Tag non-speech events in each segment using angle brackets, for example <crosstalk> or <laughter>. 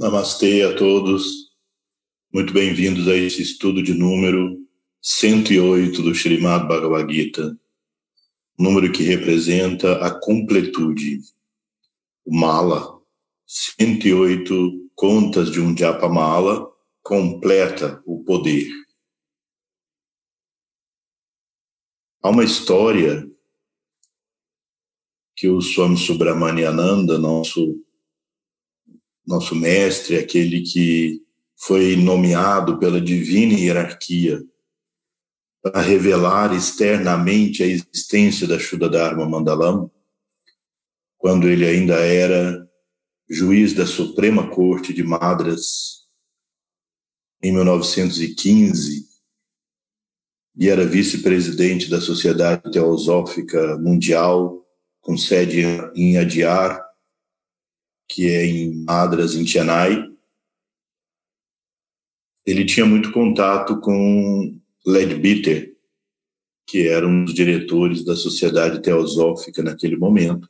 Namastê a todos. Muito bem-vindos a esse estudo de número 108 do Srimad Bhagavad Gita, número que representa a completude. O Mala, 108 contas de um Japa Mala, completa o poder. Há uma história que o Swami Subramaniananda, nosso nosso mestre, aquele que foi nomeado pela divina hierarquia para revelar externamente a existência da Shuddha Dharma Mandalam, quando ele ainda era juiz da Suprema Corte de Madras em 1915 e era vice-presidente da Sociedade Teosófica Mundial com sede em Adyar, que é em Madras, em Chennai. Ele tinha muito contato com Leadbeater, que era um dos diretores da Sociedade Teosófica naquele momento,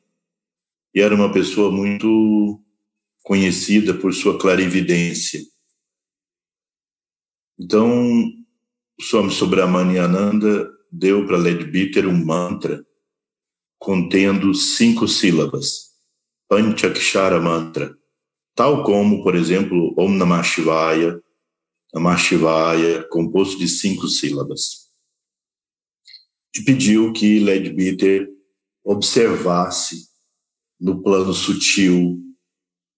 e era uma pessoa muito conhecida por sua clarividência. Então, o Swami Subramaniananda deu para Leadbeater um mantra contendo cinco sílabas, Panchakshara Mantra, tal como, por exemplo, Om Namah Shivaya, Namah Shivaya, composto de cinco sílabas. E pediu que Leadbeater observasse no plano sutil,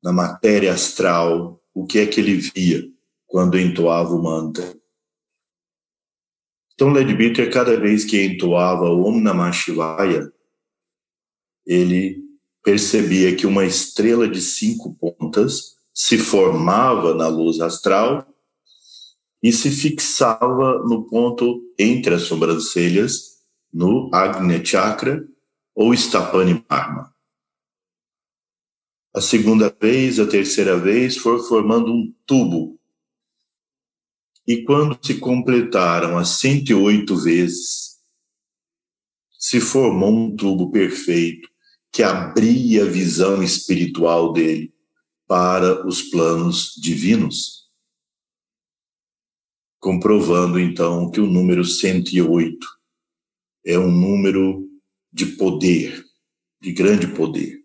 na matéria astral, o que é que ele via quando entoava o mantra. Então, Leadbeater, cada vez que entoava Om Namah Shivaya, ele percebia que uma estrela de cinco pontas se formava na luz astral e se fixava no ponto entre as sobrancelhas, no Agnya Chakra ou Stapani Marma. A segunda vez, a terceira vez, foi formando um tubo. E quando se completaram as 108 vezes, se formou um tubo perfeito que abria a visão espiritual dele para os planos divinos comprovando então que o número 108 é um número de poder, de grande poder.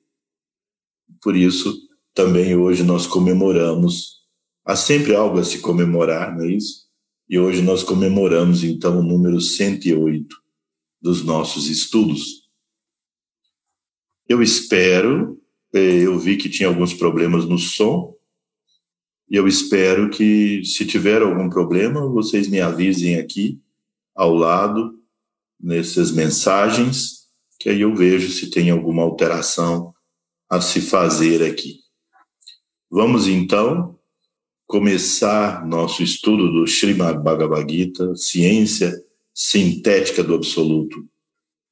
Por isso, também hoje nós comemoramos, há sempre algo a se comemorar, não é isso? E hoje nós comemoramos então o número 108 dos nossos estudos. Eu espero, eh, eu vi que tinha alguns problemas no som, e eu espero que, se tiver algum problema, vocês me avisem aqui ao lado, nessas mensagens, que aí eu vejo se tem alguma alteração a se fazer aqui. Vamos então começar nosso estudo do Srimad Bhagavad Gita, ciência sintética do absoluto,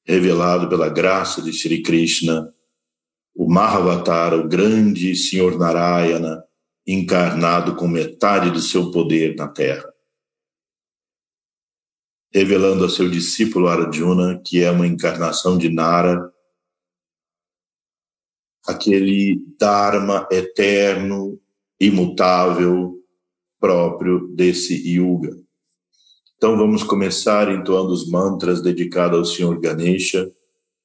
revelado pela graça de Sri Krishna, o Mahavatar, o grande Senhor Narayana, encarnado com metade do seu poder na Terra, revelando a seu discípulo Arjuna que é uma encarnação de Nara, aquele Dharma eterno, imutável, próprio desse Yuga. Então vamos começar entoando os mantras dedicados ao Senhor Ganesha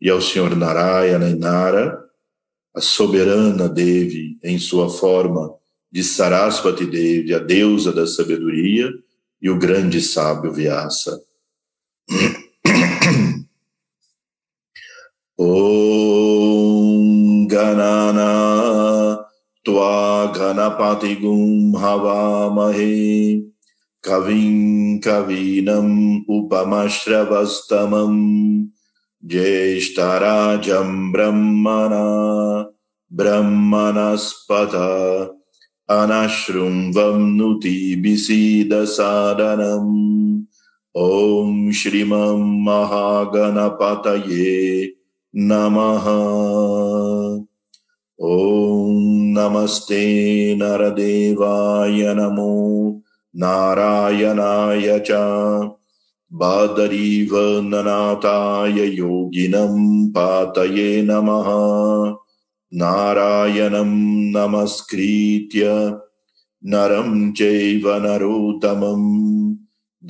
e ao Senhor Narayana e Nara, a soberana Devi em sua forma de Sarasvati Devi, a deusa da sabedoria, e o grande sábio Vyasa. <clears throat> Om Ganana Tua Ganapatigum Havamahe Kavim Kavinam Upamashravastamam Jeshtarajam Brahmana Brahmanaspata anashrum vamnuti bisida sadanam om shrimam mahaganapataye namaha om namaste नारायणाय च बादरीव ननाथाय योगिनम् पातये नमः नारायणम् नमस्कृत्य नरम् चैव नरोत्तमम्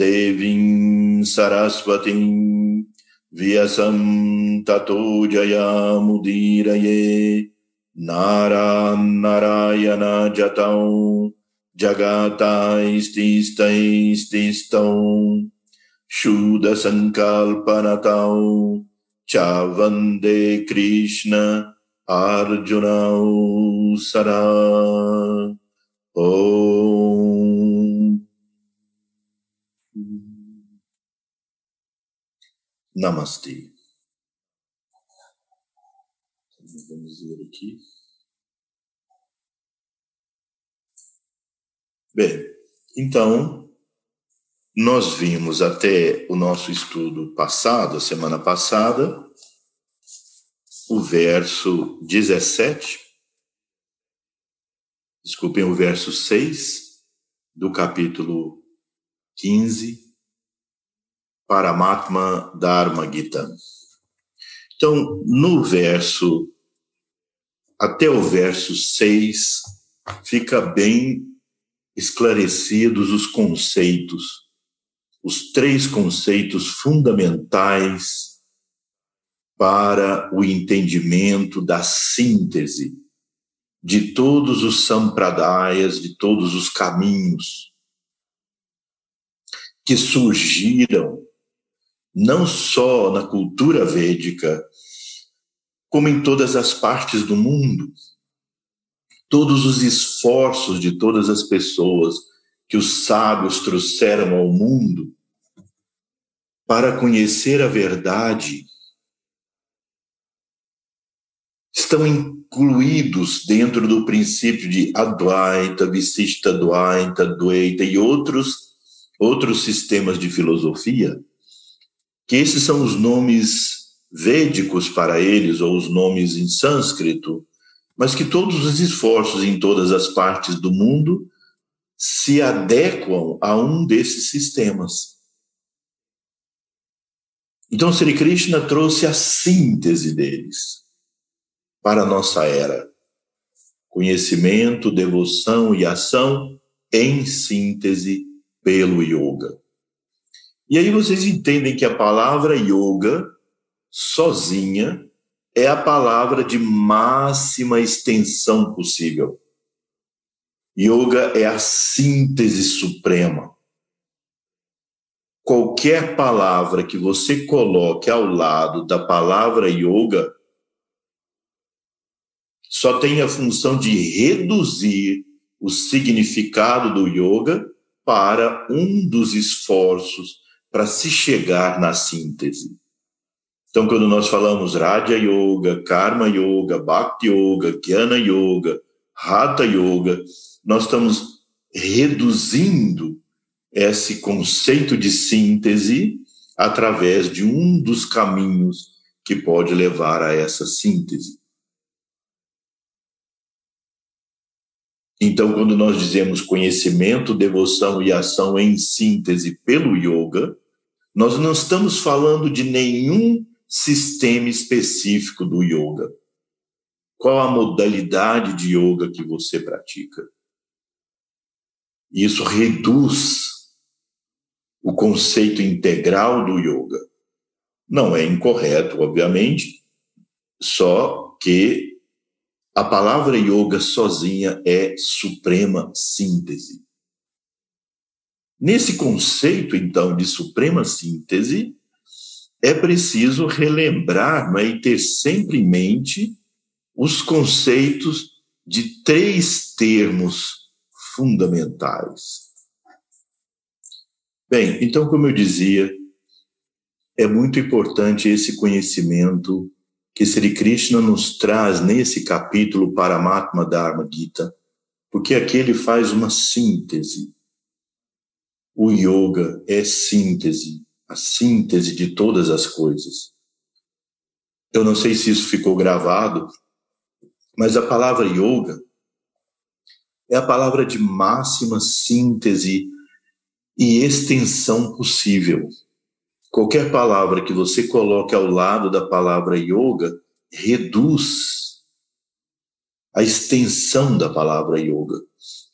देवीम् सरस्वतीम् व्यसम् ततो जयामुदीरये नारान्नरायण जतौ ististam shuddha sankalpanatam chavande krishna arjuna sara Om Namaste. Vamos ver aqui. Bem, então, nós vimos até o nosso estudo passado, a semana passada, o verso 17 desculpem, o verso 6 do capítulo 15, Paramatma Dharma Gita. Então, no verso, até o verso 6, fica bem esclarecidos os conceitos, os três conceitos fundamentais para o entendimento da síntese de todos os sampradayas, de todos os caminhos que surgiram não só na cultura védica, como em todas as partes do mundo. Todos os esforços de todas as pessoas que os sábios trouxeram ao mundo para conhecer a verdade estão incluídos dentro do princípio de Advaita, Visishta Advaita, Dvaita e outros outros sistemas de filosofia, que esses são os nomes védicos para eles ou os nomes em sânscrito, mas que todos os esforços em todas as partes do mundo se adequam a um desses sistemas. Então, Sri Krishna trouxe a síntese deles para a nossa era. Conhecimento, devoção e ação em síntese pelo yoga. E aí vocês entendem que a palavra yoga sozinha é a palavra de máxima extensão possível. Yoga é a síntese suprema. Qualquer palavra que você coloque ao lado da palavra yoga só tem a função de reduzir o significado do yoga para um dos esforços para se chegar na síntese. Então, quando nós falamos Raja Yoga, Karma Yoga, Bhakti Yoga, Jnana Yoga, Hatha Yoga, nós estamos reduzindo esse conceito de síntese através de um dos caminhos que pode levar a essa síntese. Então, quando nós dizemos conhecimento, devoção e ação em síntese pelo yoga, nós não estamos falando de nenhum sistema específico do yoga. Qual a modalidade de yoga que você pratica? Isso reduz o conceito integral do yoga. Não é incorreto, obviamente, só que a palavra yoga sozinha é suprema síntese. Nesse conceito, então, de suprema síntese, é preciso relembrar né, e ter sempre em mente os conceitos de três termos fundamentais. Bem, então, como eu dizia, é muito importante esse conhecimento que Sri Krishna nos traz nesse capítulo Paramatma Dharma Gita, porque aqui ele faz uma síntese. O yoga é síntese, a síntese de todas as coisas. Eu não sei se isso ficou gravado, mas a palavra yoga é a palavra de máxima síntese e extensão possível. Qualquer palavra que você coloque ao lado da palavra yoga reduz a extensão da palavra yoga.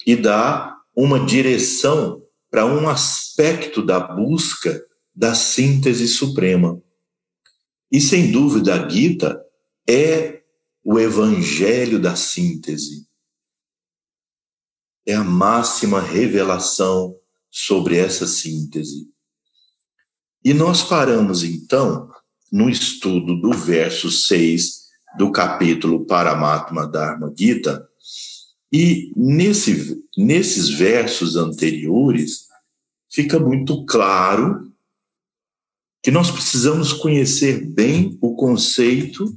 e dá uma direção para um aspecto da busca da síntese suprema. E sem dúvida, a Gita é o evangelho da síntese. É a máxima revelação sobre essa síntese. E nós paramos então no estudo do verso 6 do capítulo Paramatma Dharma Gita, e nesse, nesses versos anteriores fica muito claro que nós precisamos conhecer bem o conceito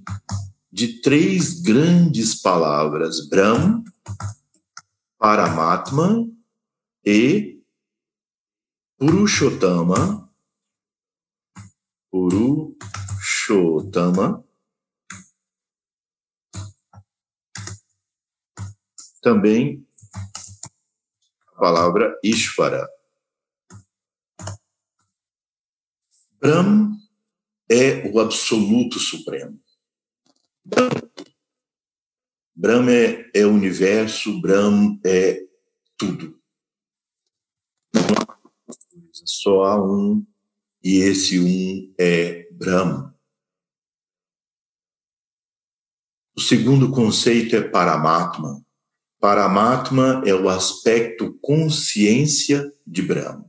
de três grandes palavras: Brahm, Paramatma e Purushottama. Purushottama. Também a palavra Ishvara. Brahm é o absoluto supremo. Brahm é, é o universo, Brahm é tudo. Não há só há um, e esse um é Brahm. O segundo conceito é Paramatma. Paramatma é o aspecto consciência de Brahma,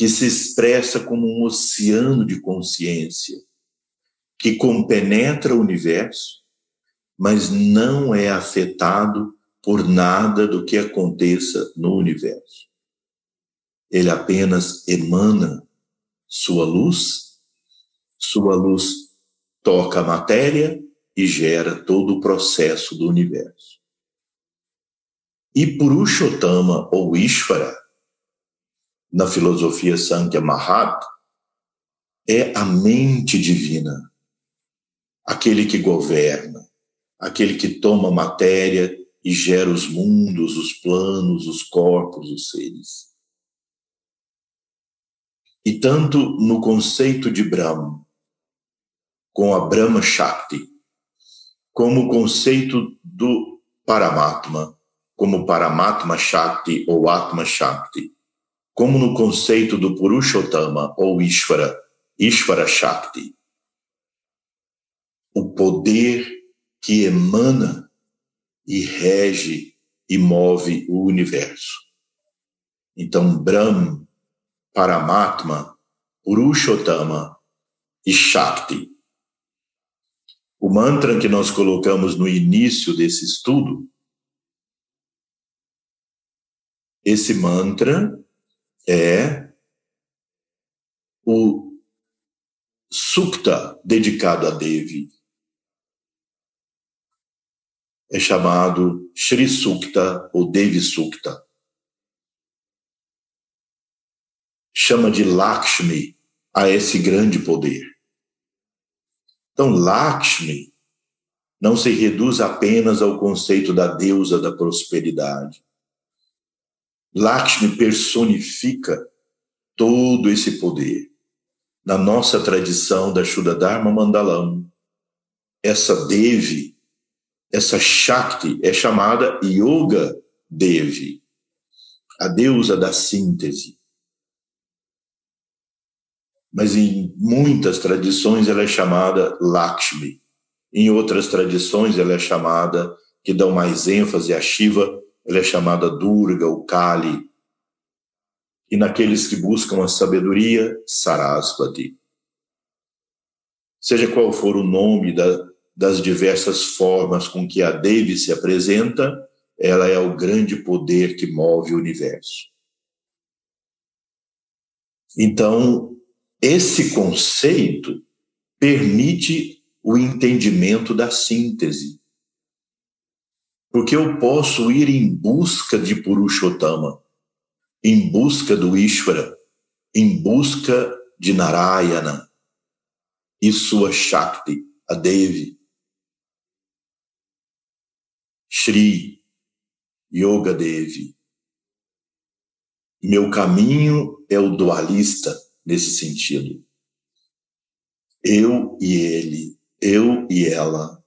que se expressa como um oceano de consciência que compenetra o universo, mas não é afetado por nada do que aconteça no universo. Ele apenas emana sua luz, sua luz toca a matéria e gera todo o processo do universo. E Purushottama ou Ishvara, na filosofia Sankhya Mahat, é a mente divina, aquele que governa, aquele que toma matéria e gera os mundos, os planos, os corpos, os seres. E tanto no conceito de Brahma, com a Brahma Shakti, como o conceito do Paramatma, como Paramatma Shakti ou Atma Shakti, como no conceito do Purushottama ou Ishvara, Ishvara Shakti o poder que emana e rege e move o universo. Então, Brahm, Paramatma, Purushottama e Shakti. O mantra que nós colocamos no início desse estudo, esse mantra é o Sukta dedicado a Devi é chamado Sri Sukta ou Devi Sukta. Chama de Lakshmi a esse grande poder. Então, Lakshmi não se reduz apenas ao conceito da deusa da prosperidade. Lakshmi personifica todo esse poder. Na nossa tradição da Shuddha Dharma Mandalam, essa Devi essa Shakti é chamada Yoga Devi, a deusa da síntese. Mas em muitas tradições ela é chamada Lakshmi. Em outras tradições ela é chamada, que dão mais ênfase a Shiva, ela é chamada Durga ou Kali. E naqueles que buscam a sabedoria, Sarasvati. Seja qual for o nome da, das diversas formas com que a Devi se apresenta, ela é o grande poder que move o universo. Então, esse conceito permite o entendimento da síntese. Porque eu posso ir em busca de Purushottama, em busca do Ishvara, em busca de Narayana e sua Shakti, a Devi. Shri Yoga Devi. Meu caminho é o dualista nesse sentido. Eu e ele, eu e ela.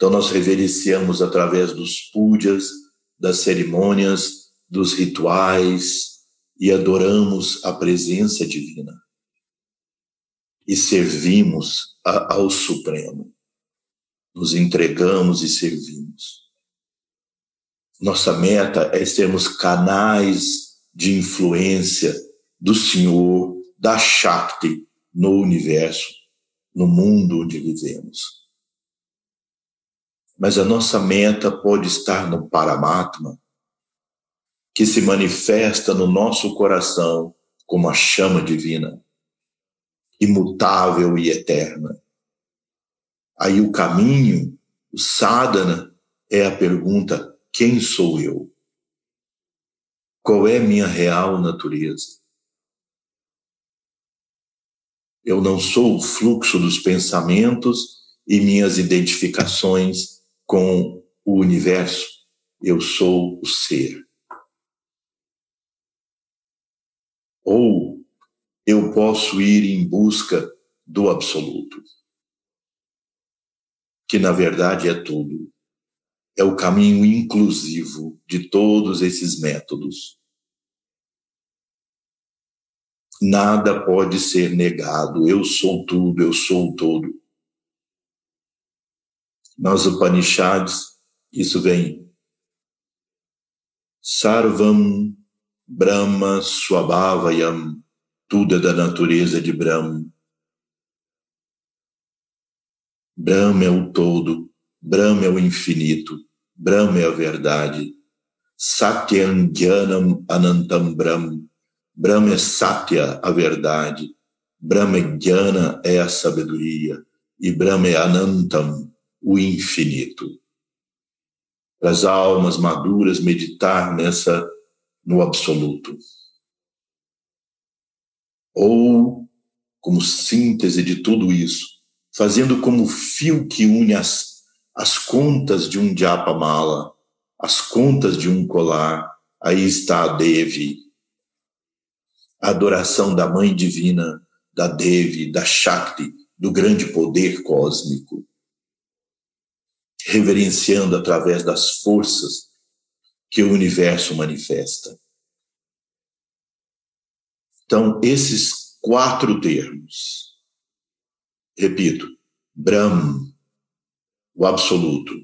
Então nós reverenciamos através dos púdias, das cerimônias, dos rituais e adoramos a presença divina. E servimos a, ao Supremo. Nos entregamos e servimos. Nossa meta é sermos canais de influência do Senhor, da Shakti no universo, no mundo onde vivemos. Mas a nossa meta pode estar no Paramatma, que se manifesta no nosso coração como a chama divina, imutável e eterna. Aí o caminho, o sadhana, é a pergunta: quem sou eu? Qual é minha real natureza? Eu não sou o fluxo dos pensamentos e minhas identificações com o universo. Eu sou o ser. Ou eu posso ir em busca do absoluto, que na verdade é tudo. É o caminho inclusivo de todos esses métodos. Nada pode ser negado. Eu sou tudo, eu sou todo. Nas Upanishads, isso vem. Sarvam Brahma Swabhavayam. Tudo é da natureza de Brahma. Brahma é o todo, Brahma é o infinito, Brahma é a verdade. Satyam Jnanam Anantam Brahma. Brahma é Satya, a verdade. Brahma é Jnana, é a sabedoria. E Brahma é Anantam, o infinito. Para as almas maduras meditar nessa, no absoluto. Ou, como síntese de tudo isso, fazendo como fio que une as, as contas de um Japamala, as contas de um colar, aí está a Devi, a adoração da Mãe Divina, da Devi, da Shakti, do grande poder cósmico, reverenciando através das forças que o universo manifesta. Então, esses quatro termos, repito, Brahm, o absoluto,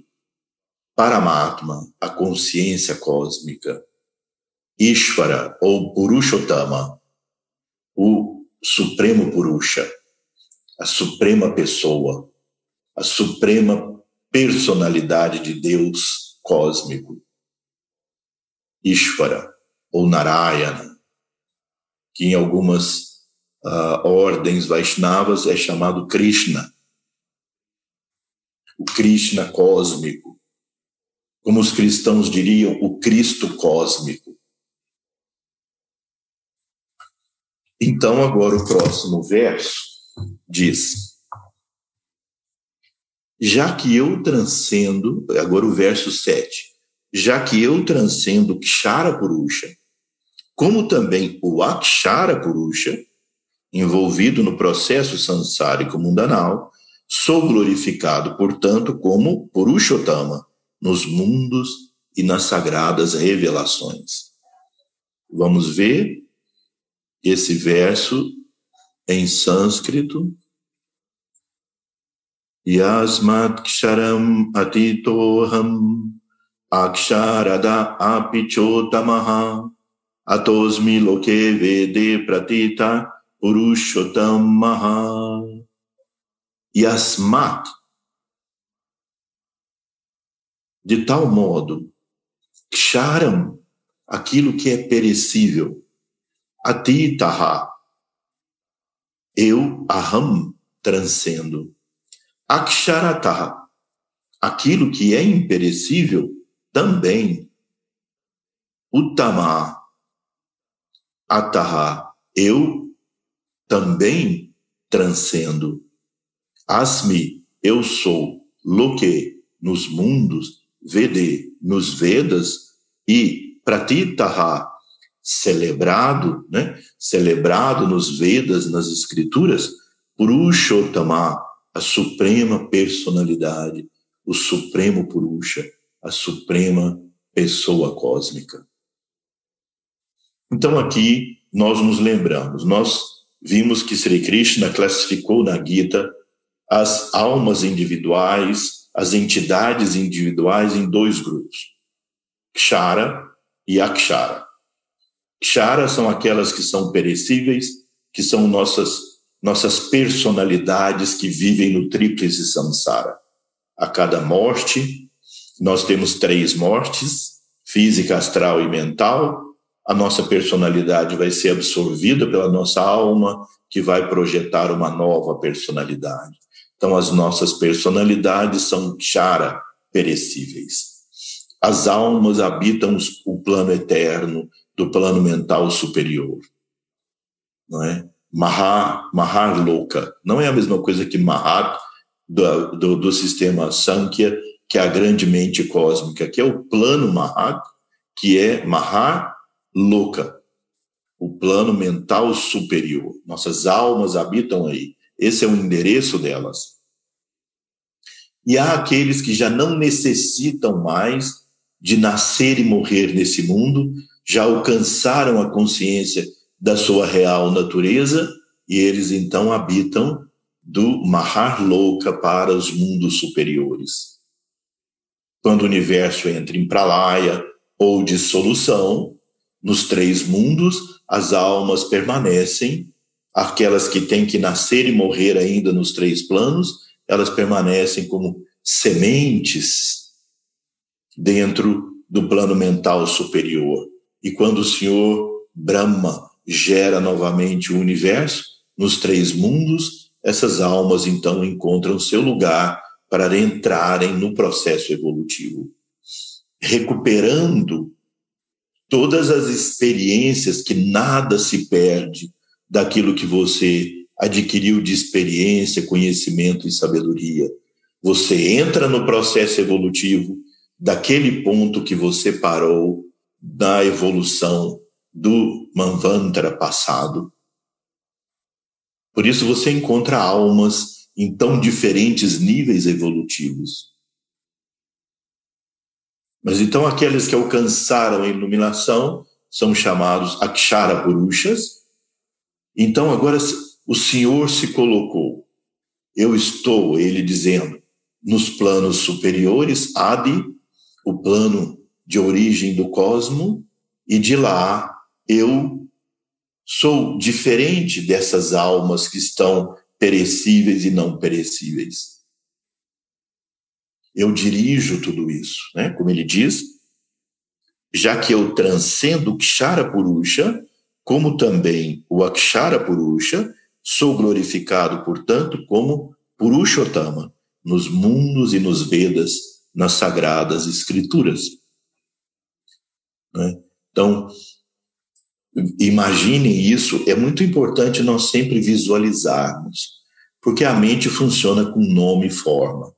Paramatma, a consciência cósmica, Ishvara, ou Purushottama, o Supremo Purusha, a suprema pessoa, a suprema personalidade de Deus cósmico. Ishvara, ou Narayana, que em algumas uh, ordens Vaishnavas é chamado Krishna. O Krishna cósmico. Como os cristãos diriam, o Cristo cósmico. Então, agora o próximo verso diz: Já que eu transcendo, agora o verso 7, já que eu transcendo Kshara Purusha, como também o Akshara Purusha, envolvido no processo sansárico mundanal, sou glorificado, portanto, como Purushottama, nos mundos e nas sagradas revelações. Vamos ver esse verso em sânscrito. Yasmat ksharam atitoham aksharada apichotamaha atosmi loke vede pratita purushottamaha. Yasmat. De tal modo, ksharam, aquilo que é perecível, atitaha. Eu, aham, transcendo. Aksharataha. Aquilo que é imperecível, também. Uttama. Ataha. Eu também transcendo. Asmi, eu sou. Loke, nos mundos. Vede, nos Vedas. E Pratitaha, celebrado, né? celebrado nos Vedas, nas Escrituras, Purushottama, a suprema personalidade, o supremo Purusha, a suprema pessoa cósmica. Então aqui nós nos lembramos, nós vimos que Sri Krishna classificou na Gita as almas individuais, as entidades individuais em dois grupos: Kshara e Akshara. Kshara são aquelas que são perecíveis, que são nossas nossas personalidades que vivem no tríplice samsara. A cada morte, nós temos três mortes: física, astral e mental. A nossa personalidade vai ser absorvida pela nossa alma, que vai projetar uma nova personalidade. Então, as nossas personalidades são chara perecíveis. As almas habitam o plano eterno do plano mental superior. Não é? Mahar, Mahar Loka. Não é a mesma coisa que Mahar do, do, do sistema Sankhya, que é a grande mente cósmica, que é o plano Mahar, que é Mahar Loka, o plano mental superior. Nossas almas habitam aí. Esse é o endereço delas. E há aqueles que já não necessitam mais de nascer e morrer nesse mundo, já alcançaram a consciência da sua real natureza e eles então habitam do Maharloka para os mundos superiores. Quando o universo entra em pralaya ou dissolução, nos três mundos, as almas permanecem, aquelas que têm que nascer e morrer ainda nos três planos, elas permanecem como sementes dentro do plano mental superior. E quando o Senhor Brahma gera novamente o universo, nos três mundos, essas almas então encontram seu lugar para entrarem no processo evolutivo, recuperando todas as experiências que nada se perde daquilo que você adquiriu de experiência, conhecimento e sabedoria. Você entra no processo evolutivo daquele ponto que você parou da evolução do Manvantara passado. Por isso você encontra almas em tão diferentes níveis evolutivos. Mas então aqueles que alcançaram a iluminação são chamados Akshara Purushas. Então agora o Senhor se colocou. Eu estou, ele dizendo, nos planos superiores, Adi, o plano de origem do cosmo, e de lá eu sou diferente dessas almas que estão perecíveis e não perecíveis. Eu dirijo tudo isso, né? Como ele diz, já que eu transcendo o Kshara Purusha, como também o Akshara Purusha, sou glorificado, portanto, como Purushottama, nos mundos e nos Vedas, nas sagradas escrituras. Né? Então, Imaginem isso, é muito importante nós sempre visualizarmos, porque a mente funciona com nome e forma.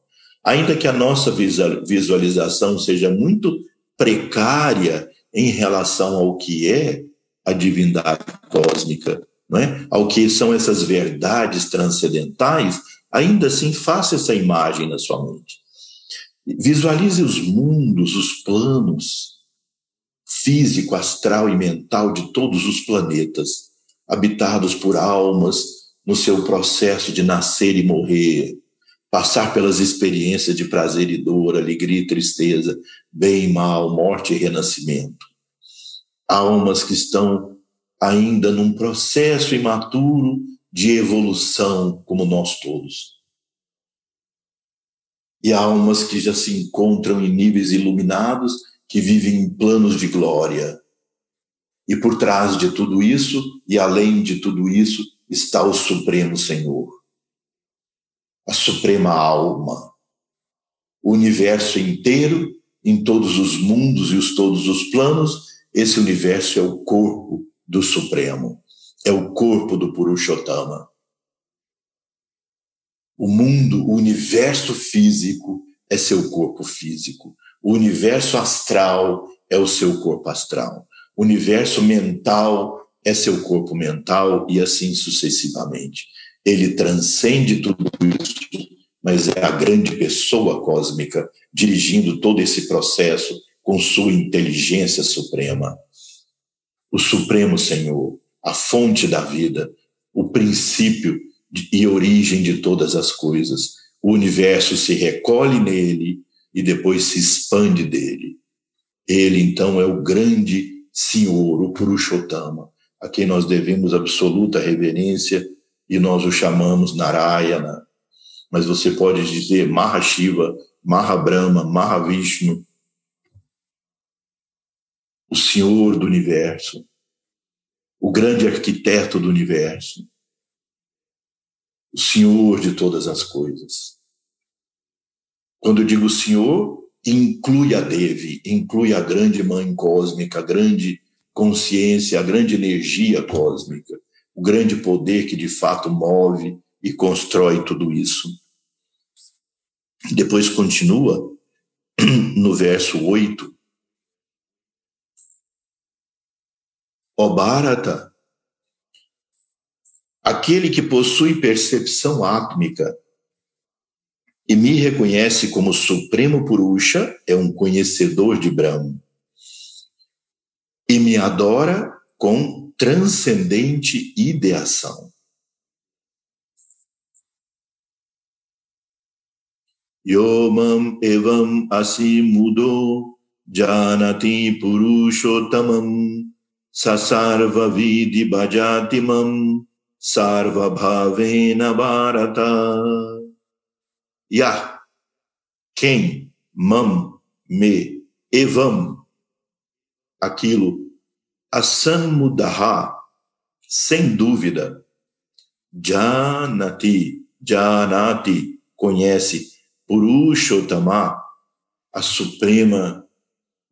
Ainda que a nossa visualização seja muito precária em relação ao que é a divindade cósmica, não é? ao que são essas verdades transcendentais, ainda assim faça essa imagem na sua mente. Visualize os mundos, os planos, físico, astral e mental de todos os planetas, habitados por almas no seu processo de nascer e morrer, passar pelas experiências de prazer e dor, alegria e tristeza, bem e mal, morte e renascimento. Almas que estão ainda num processo imaturo de evolução, como nós todos. E almas que já se encontram em níveis iluminados que vivem em planos de glória. E por trás de tudo isso, e além de tudo isso, está o Supremo Senhor, a Suprema Alma, o universo inteiro, em todos os mundos e os todos os planos, esse universo é o corpo do Supremo, é o corpo do Purushottama. O mundo, o universo físico é seu corpo físico. O universo astral é o seu corpo astral. O universo mental é seu corpo mental e assim sucessivamente. Ele transcende tudo isso, mas é a grande pessoa cósmica dirigindo todo esse processo com sua inteligência suprema. O Supremo Senhor, a fonte da vida, o princípio e origem de todas as coisas. O universo se recolhe nele e depois se expande dele. Ele, então, é o grande Senhor, o Purushottama, a quem nós devemos absoluta reverência e nós o chamamos Narayana. Mas você pode dizer Mahashiva, Mahabrahma, Mahavishnu, o Senhor do universo, o grande arquiteto do universo, o Senhor de todas as coisas. Quando eu digo Senhor, inclui a Devi, inclui a grande mãe cósmica, a grande consciência, a grande energia cósmica, o grande poder que de fato move e constrói tudo isso. Depois continua <clears throat> no verso 8. Ó Bharata, aquele que possui percepção átmica e me reconhece como Supremo Purusha, é um conhecedor de Brahma, e me adora com transcendente ideação. Yomam evam asimudo janati purushottamam sasarva vidi bhajatimam sarva bhavena bharata. Ya, quem, mam, me, evam, aquilo, asammudaha, sem dúvida, janati, janati, conhece, purushottama, a suprema,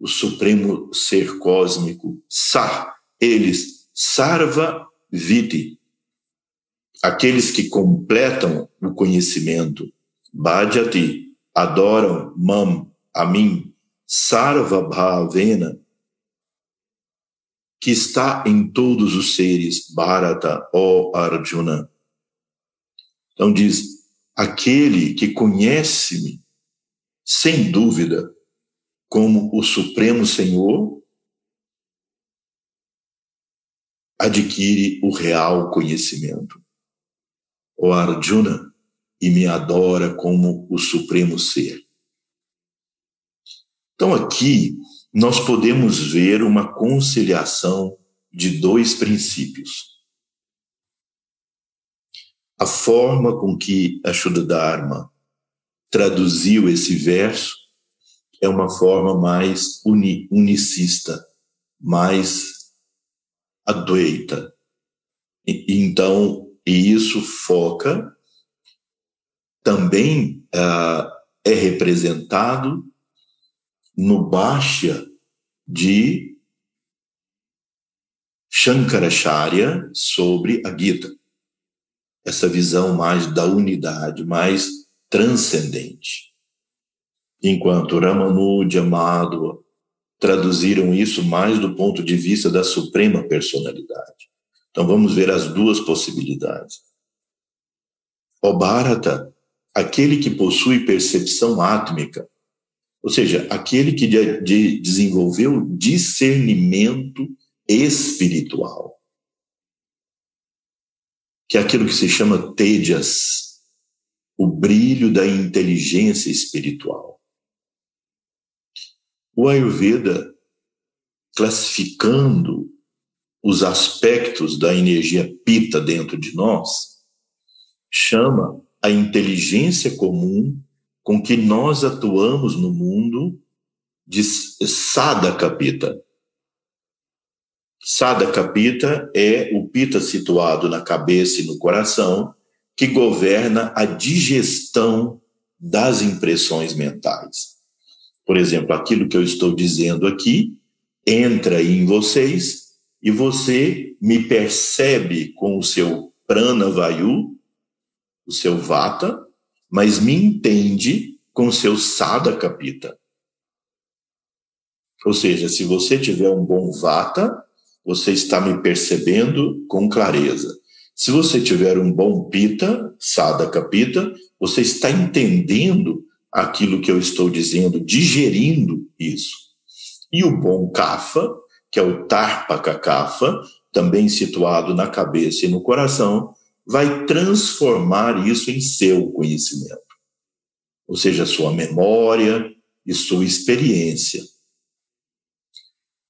o supremo ser cósmico, sa, eles, sarva viti, aqueles que completam o conhecimento, Bhajati, adoram Mam, a mim, Sarva Bhavena, que está em todos os seres, Bharata, ó Arjuna. Então diz, aquele que conhece-me, sem dúvida, como o Supremo Senhor, adquire o real conhecimento. O Arjuna, e me adora como o supremo ser. Então aqui nós podemos ver uma conciliação de dois princípios. A forma com que a Shuddharma traduziu esse verso é uma forma mais uni, unicista, mais adweita. E, então, isso foca também uh, é representado no Bhashya de Shankaracharya sobre a Gita. Essa visão mais da unidade, mais transcendente. Enquanto Ramanuja, Madhva traduziram isso mais do ponto de vista da suprema personalidade. Então vamos ver as duas possibilidades. O Bharata aquele que possui percepção átmica, ou seja, aquele que de, de desenvolveu discernimento espiritual, que é aquilo que se chama tejas, o brilho da inteligência espiritual. O Ayurveda, classificando os aspectos da energia pita dentro de nós, chama a inteligência comum com que nós atuamos no mundo de Sadaka Pita. Sadaka Pita é o pita situado na cabeça e no coração, que governa a digestão das impressões mentais. Por exemplo, aquilo que eu estou dizendo aqui entra em vocês e você me percebe com o seu prana vayu, o seu vata, mas me entende com seu sada capita. Ou seja, se você tiver um bom vata, você está me percebendo com clareza. Se você tiver um bom pita, sadaka pita, você está entendendo aquilo que eu estou dizendo, digerindo isso. E o bom kafa, que é o tarpaka kafa, também situado na cabeça e no coração, vai transformar isso em seu conhecimento. Ou seja, sua memória e sua experiência.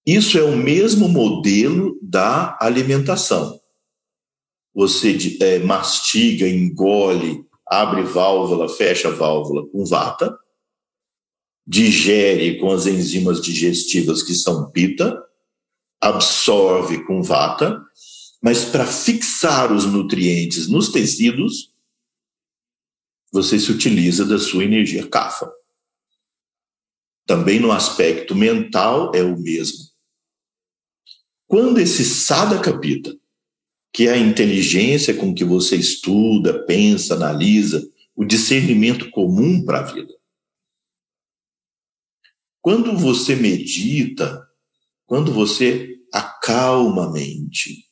Isso é o mesmo modelo da alimentação. Você é, mastiga, engole, abre válvula, fecha válvula com vata, digere com as enzimas digestivas que são pita, absorve com vata, mas para fixar os nutrientes nos tecidos, você se utiliza da sua energia kapha. Também no aspecto mental é o mesmo. Quando esse sadaka pita, que é a inteligência com que você estuda, pensa, analisa, o discernimento comum para a vida. Quando você medita, quando você acalma a mente,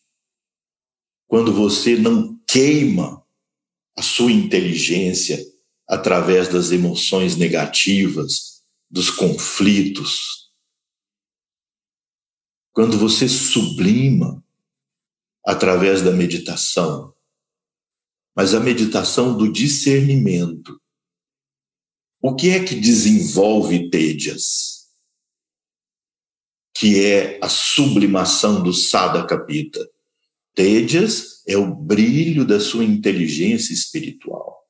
quando você não queima a sua inteligência através das emoções negativas, dos conflitos, quando você sublima através da meditação, mas a meditação do discernimento. O que é que desenvolve Tédias? Que é a sublimação do Sadakapita. Tédias é o brilho da sua inteligência espiritual,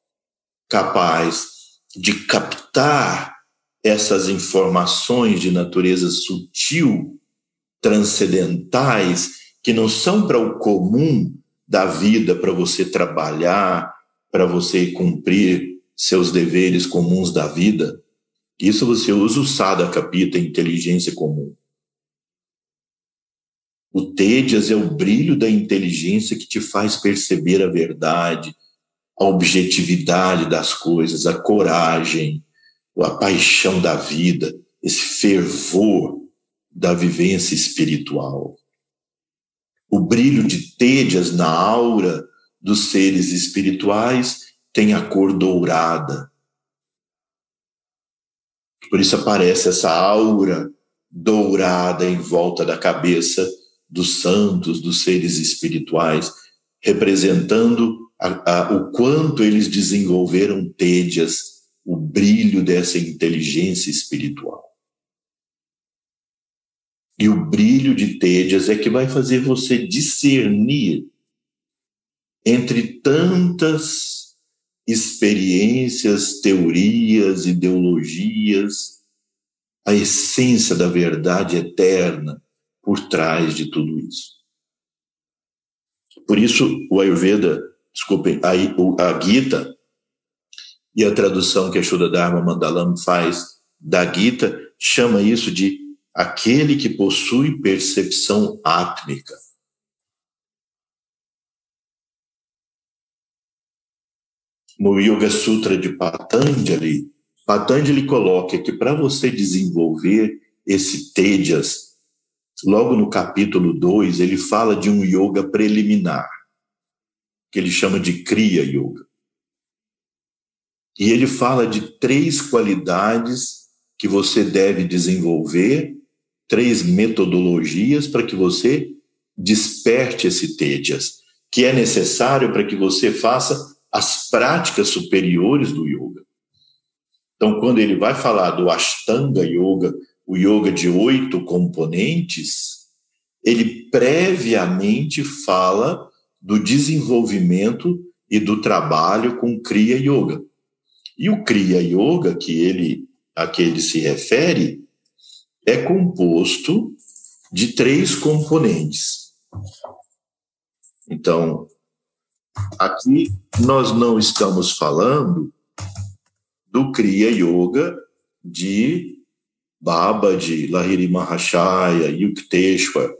capaz de captar essas informações de natureza sutil, transcendentais, que não são para o comum da vida, para você trabalhar, para você cumprir seus deveres comuns da vida. Isso você usa o Sada Capita, inteligência comum. O Tédias é o brilho da inteligência que te faz perceber a verdade, a objetividade das coisas, a coragem, a paixão da vida, esse fervor da vivência espiritual. O brilho de Tédias na aura dos seres espirituais tem a cor dourada. Por isso aparece essa aura dourada em volta da cabeça dos santos, dos seres espirituais, representando a, a, o quanto eles desenvolveram tédias, o brilho dessa inteligência espiritual. E o brilho de tédias é que vai fazer você discernir entre tantas experiências, teorias, ideologias, a essência da verdade eterna por trás de tudo isso. Por isso, o Ayurveda, desculpem, a, a Gita e a tradução que a Shuddha Dharma Mandalam faz da Gita chama isso de aquele que possui percepção átmica. No Yoga Sutra de Patanjali, Patanjali coloca que para você desenvolver esse Tejas logo no capítulo 2, ele fala de um yoga preliminar, que ele chama de Kriya Yoga. E ele fala de três qualidades que você deve desenvolver, três metodologias para que você desperte esse Tejas, que é necessário para que você faça as práticas superiores do yoga. Então, quando ele vai falar do Ashtanga Yoga, o yoga de oito componentes, ele previamente fala do desenvolvimento e do trabalho com Kriya Yoga. E o Kriya Yoga que ele, a que ele se refere é composto de três componentes. Então, aqui nós não estamos falando do Kriya Yoga de Baba de Lahiri Mahashaya, Yukteswar,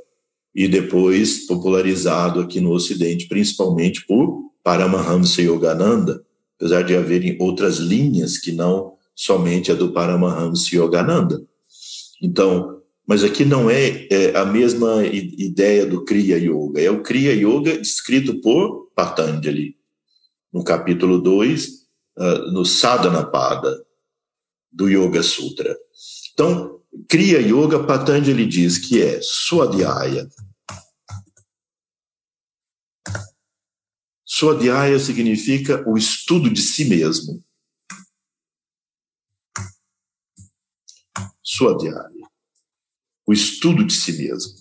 e depois popularizado aqui no Ocidente, principalmente por Paramahamsa Yogananda, apesar de haverem outras linhas que não somente a do Paramahamsa Yogananda. Então, mas aqui não é, é, a mesma ideia do Kriya Yoga, é o Kriya Yoga escrito por Patanjali, no capítulo 2, uh, ah, no Sadhanapada do Yoga Sutra. Então, Kriya Yoga, Patanjali diz que é Swadhyaya. Swadhyaya significa o estudo de si mesmo. Swadhyaya. O estudo de si mesmo.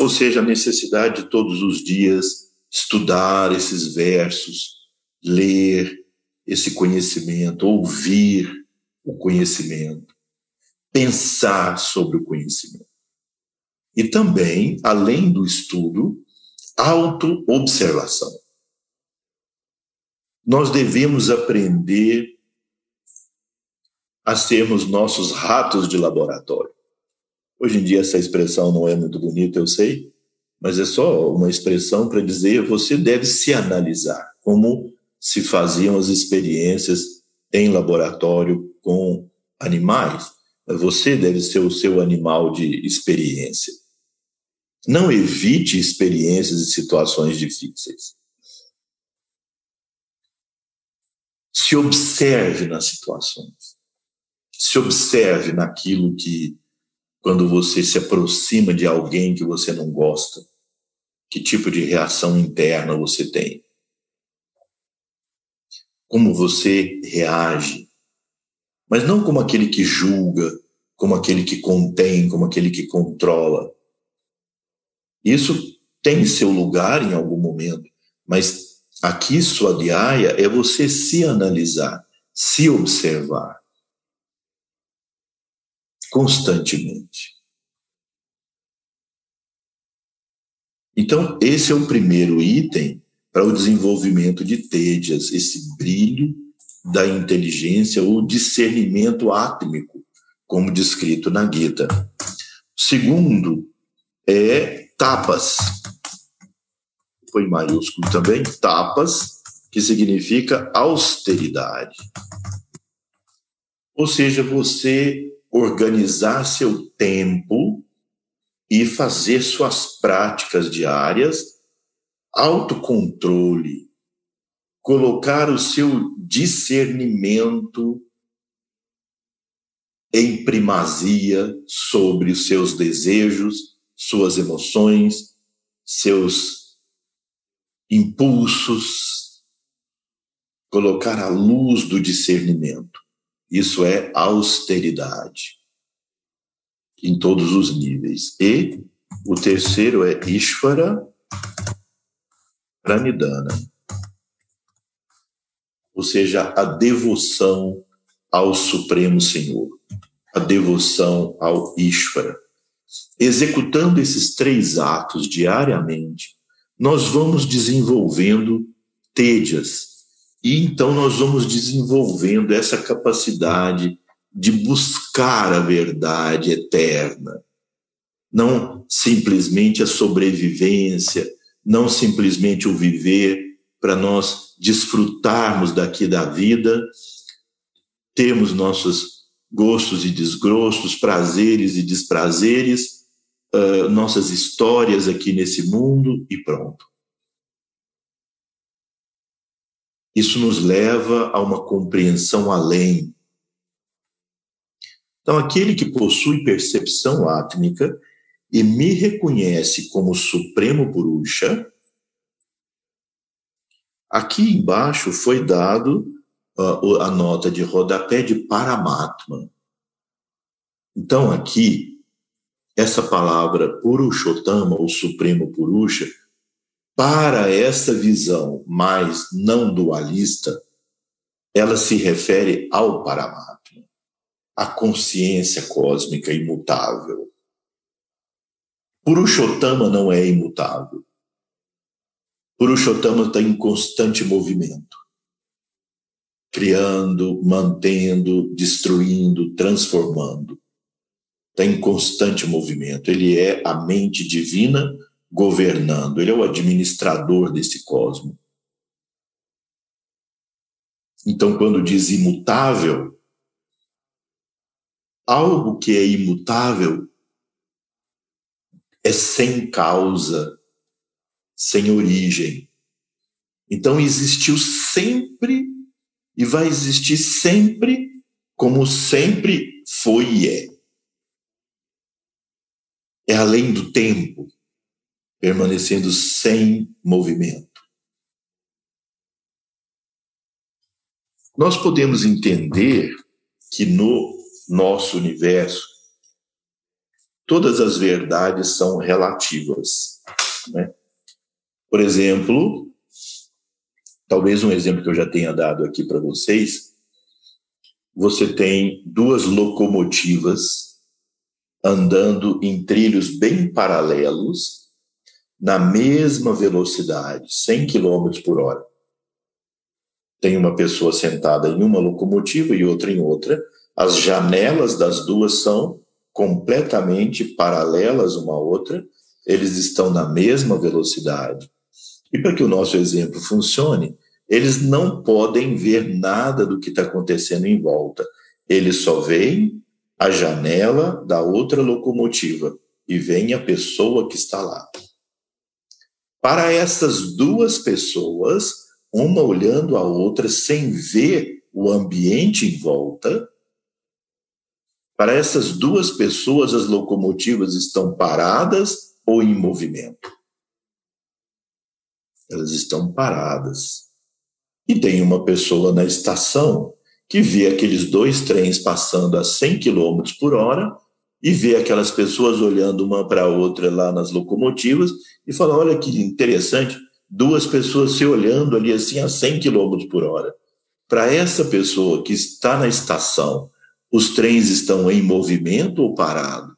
Ou seja, a necessidade de todos os dias estudar esses versos, ler esse conhecimento, ouvir o conhecimento, pensar sobre o conhecimento. E também, além do estudo, auto-observação. Nós devemos aprender a sermos nossos ratos de laboratório. Hoje em dia essa expressão não é muito bonita, eu sei, mas é só uma expressão para dizer você deve se analisar, como se faziam as experiências em laboratório com animais. Você deve ser o seu animal de experiência. Não evite experiências e situações difíceis. Se observe nas situações. Se observe naquilo que, quando você se aproxima de alguém que você não gosta, que tipo de reação interna você tem. Como você reage. Mas não como aquele que julga, como aquele que contém, como aquele que controla. Isso tem seu lugar em algum momento, mas aqui sua diária é você se analisar, se observar constantemente. Então, esse é o primeiro item para o desenvolvimento de tédias, esse brilho da inteligência, o discernimento átmico, como descrito na Gita. Segundo é tapas. Foi maiúsculo também, tapas, que significa austeridade. Ou seja, você organizar seu tempo e fazer suas práticas diárias, autocontrole, colocar o seu discernimento em primazia sobre os seus desejos, suas emoções, seus impulsos, colocar a luz do discernimento. Isso é austeridade em todos os níveis. E o terceiro é Ishvara Pranidhana, ou seja, a devoção ao Supremo Senhor, a devoção ao Ishvara. Executando esses três atos diariamente, nós vamos desenvolvendo tédias, e então nós vamos desenvolvendo essa capacidade de buscar a verdade eterna. Não simplesmente a sobrevivência, não simplesmente o viver para nós desfrutarmos daqui da vida, termos nossos gostos e desgostos, prazeres e desprazeres, uh, nossas histórias aqui nesse mundo e pronto. Isso nos leva a uma compreensão além. Então, aquele que possui percepção átmica e me reconhece como Supremo Purusha, aqui embaixo foi dado a nota de rodapé de Paramatma. Então, aqui, essa palavra Purushottama, ou Supremo Purusha, para essa visão mais não dualista, ela se refere ao Paramatma, à consciência cósmica imutável. Purushottama não é imutável. Purushottama está em constante movimento criando, mantendo, destruindo, transformando. Está em constante movimento. Ele é a mente divina governando, ele é o administrador desse cosmo. Então, quando diz imutável, algo que é imutável é sem causa, sem origem. Então existiu sempre e vai existir sempre como sempre foi e é. É além do tempo, permanecendo sem movimento. Nós podemos entender que no nosso universo todas as verdades são relativas. Né? Por exemplo, talvez um exemplo que eu já tenha dado aqui para vocês, você tem duas locomotivas andando em trilhos bem paralelos, na mesma velocidade, 100 km por hora. Tem uma pessoa sentada em uma locomotiva e outra em outra. As janelas das duas são completamente paralelas uma à outra, eles estão na mesma velocidade. E para que o nosso exemplo funcione, eles não podem ver nada do que está acontecendo em volta. Eles só veem a janela da outra locomotiva e veem a pessoa que está lá. Para essas duas pessoas, uma olhando a outra sem ver o ambiente em volta, para essas duas pessoas, as locomotivas estão paradas ou em movimento? Elas estão paradas. E tem uma pessoa na estação que vê aqueles dois trens passando a 100 km por hora e vê aquelas pessoas olhando uma para a outra lá nas locomotivas e fala: olha que interessante, duas pessoas se olhando ali assim a 100 km por hora. Para essa pessoa que está na estação os trens estão em movimento ou parado?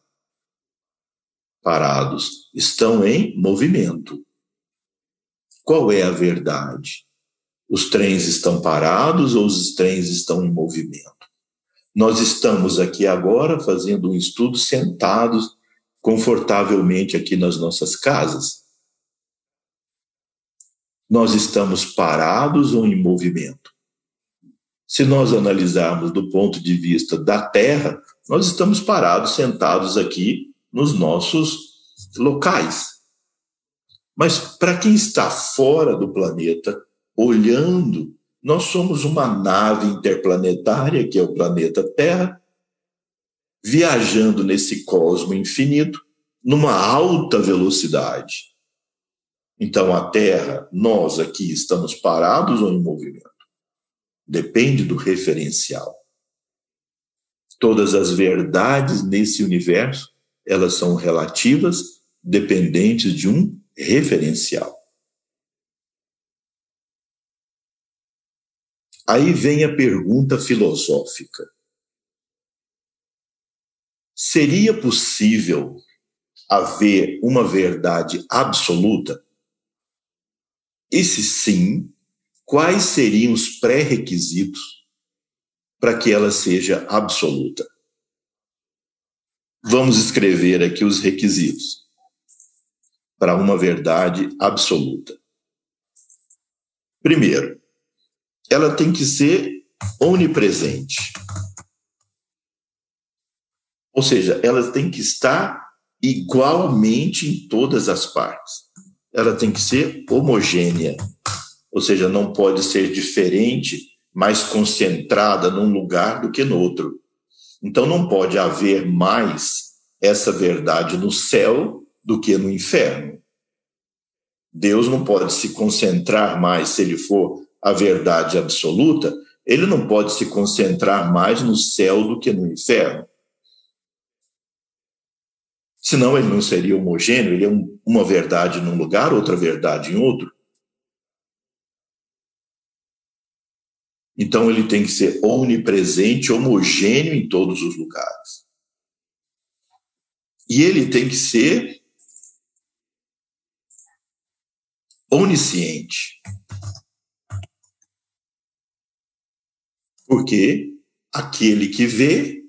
Parados. Estão em movimento. Qual é a verdade? Os trens estão parados ou os trens estão em movimento? Nós estamos aqui agora fazendo um estudo sentados confortavelmente aqui nas nossas casas. Nós estamos parados ou em movimento? Se nós analisarmos do ponto de vista da Terra, nós estamos parados, sentados aqui nos nossos locais. Mas para quem está fora do planeta, olhando, nós somos uma nave interplanetária, que é o planeta Terra, viajando nesse cosmo infinito, numa alta velocidade. Então, a Terra, nós aqui estamos parados ou em movimento? Depende do referencial. Todas as verdades nesse universo, elas são relativas, dependentes de um referencial. Aí vem a pergunta filosófica. Seria possível haver uma verdade absoluta? E se sim, quais seriam os pré-requisitos para que ela seja absoluta. Vamos escrever aqui os requisitos para uma verdade absoluta. Primeiro, ela tem que ser onipresente. Ou seja, ela tem que estar igualmente em todas as partes. Ela tem que ser homogênea ou seja, não pode ser diferente, mais concentrada num lugar do que no outro. Então não pode haver mais essa verdade no céu do que no inferno. Deus não pode se concentrar mais, se ele for a verdade absoluta, ele não pode se concentrar mais no céu do que no inferno. Senão ele não seria homogêneo, ele é um, uma verdade num lugar, outra verdade em outro. Então, ele tem que ser onipresente, homogêneo em todos os lugares. E ele tem que ser onisciente. Porque aquele que vê,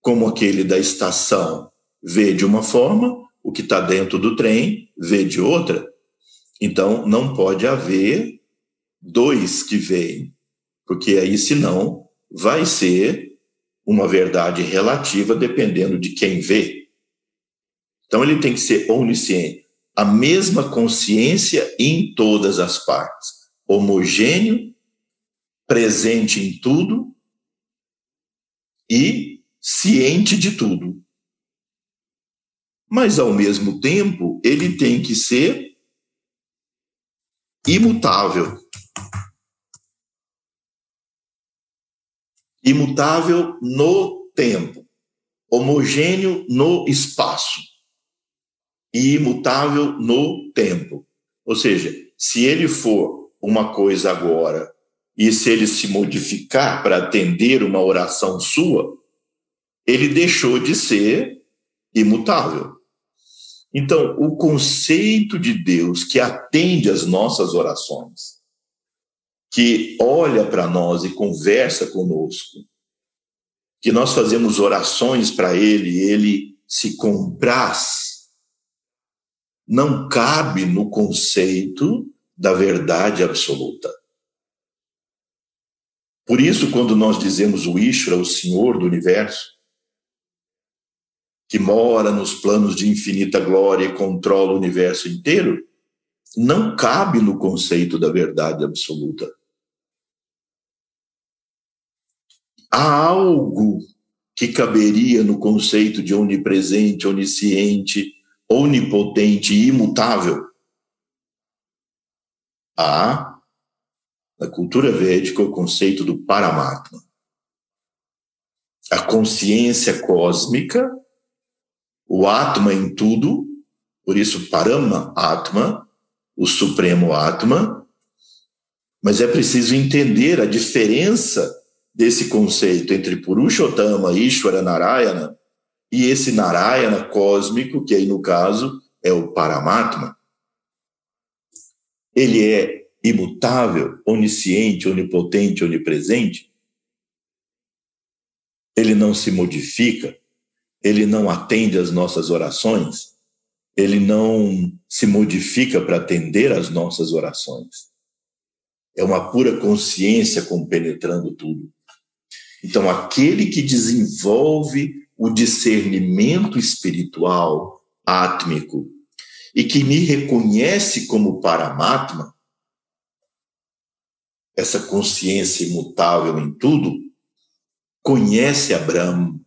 como aquele da estação vê de uma forma, o que está dentro do trem vê de outra. Então, não pode haver dois que veem porque aí, senão, vai ser uma verdade relativa dependendo de quem vê. Então, ele tem que ser onisciente. A mesma consciência em todas as partes, homogêneo, presente em tudo e ciente de tudo. Mas, ao mesmo tempo, ele tem que ser imutável. Imutável no tempo, homogêneo no espaço e imutável no tempo. Ou seja, se ele for uma coisa agora e se ele se modificar para atender uma oração sua, ele deixou de ser imutável. Então, o conceito de Deus que atende às nossas orações, que olha para nós e conversa conosco, que nós fazemos orações para Ele Ele se compraz, não cabe no conceito da verdade absoluta. Por isso, quando nós dizemos o Ishra, o Senhor do universo, que mora nos planos de infinita glória e controla o universo inteiro, não cabe no conceito da verdade absoluta. Há algo que caberia no conceito de onipresente, onisciente, onipotente e imutável. Há, na cultura védica, o conceito do Paramatma. A consciência cósmica o Atma em tudo, por isso Parama Atma, o Supremo Atma, mas é preciso entender a diferença desse conceito entre Purushottama, Ishvara, Narayana e esse Narayana cósmico, que aí no caso é o Paramatma. Ele é imutável, onisciente, onipotente, onipresente. Ele não se modifica, ele não atende às nossas orações, ele não se modifica para atender às nossas orações. É uma pura consciência compenetrando tudo. Então, aquele que desenvolve o discernimento espiritual, átmico, e que me reconhece como Paramatma, essa consciência imutável em tudo, conhece a Brahma,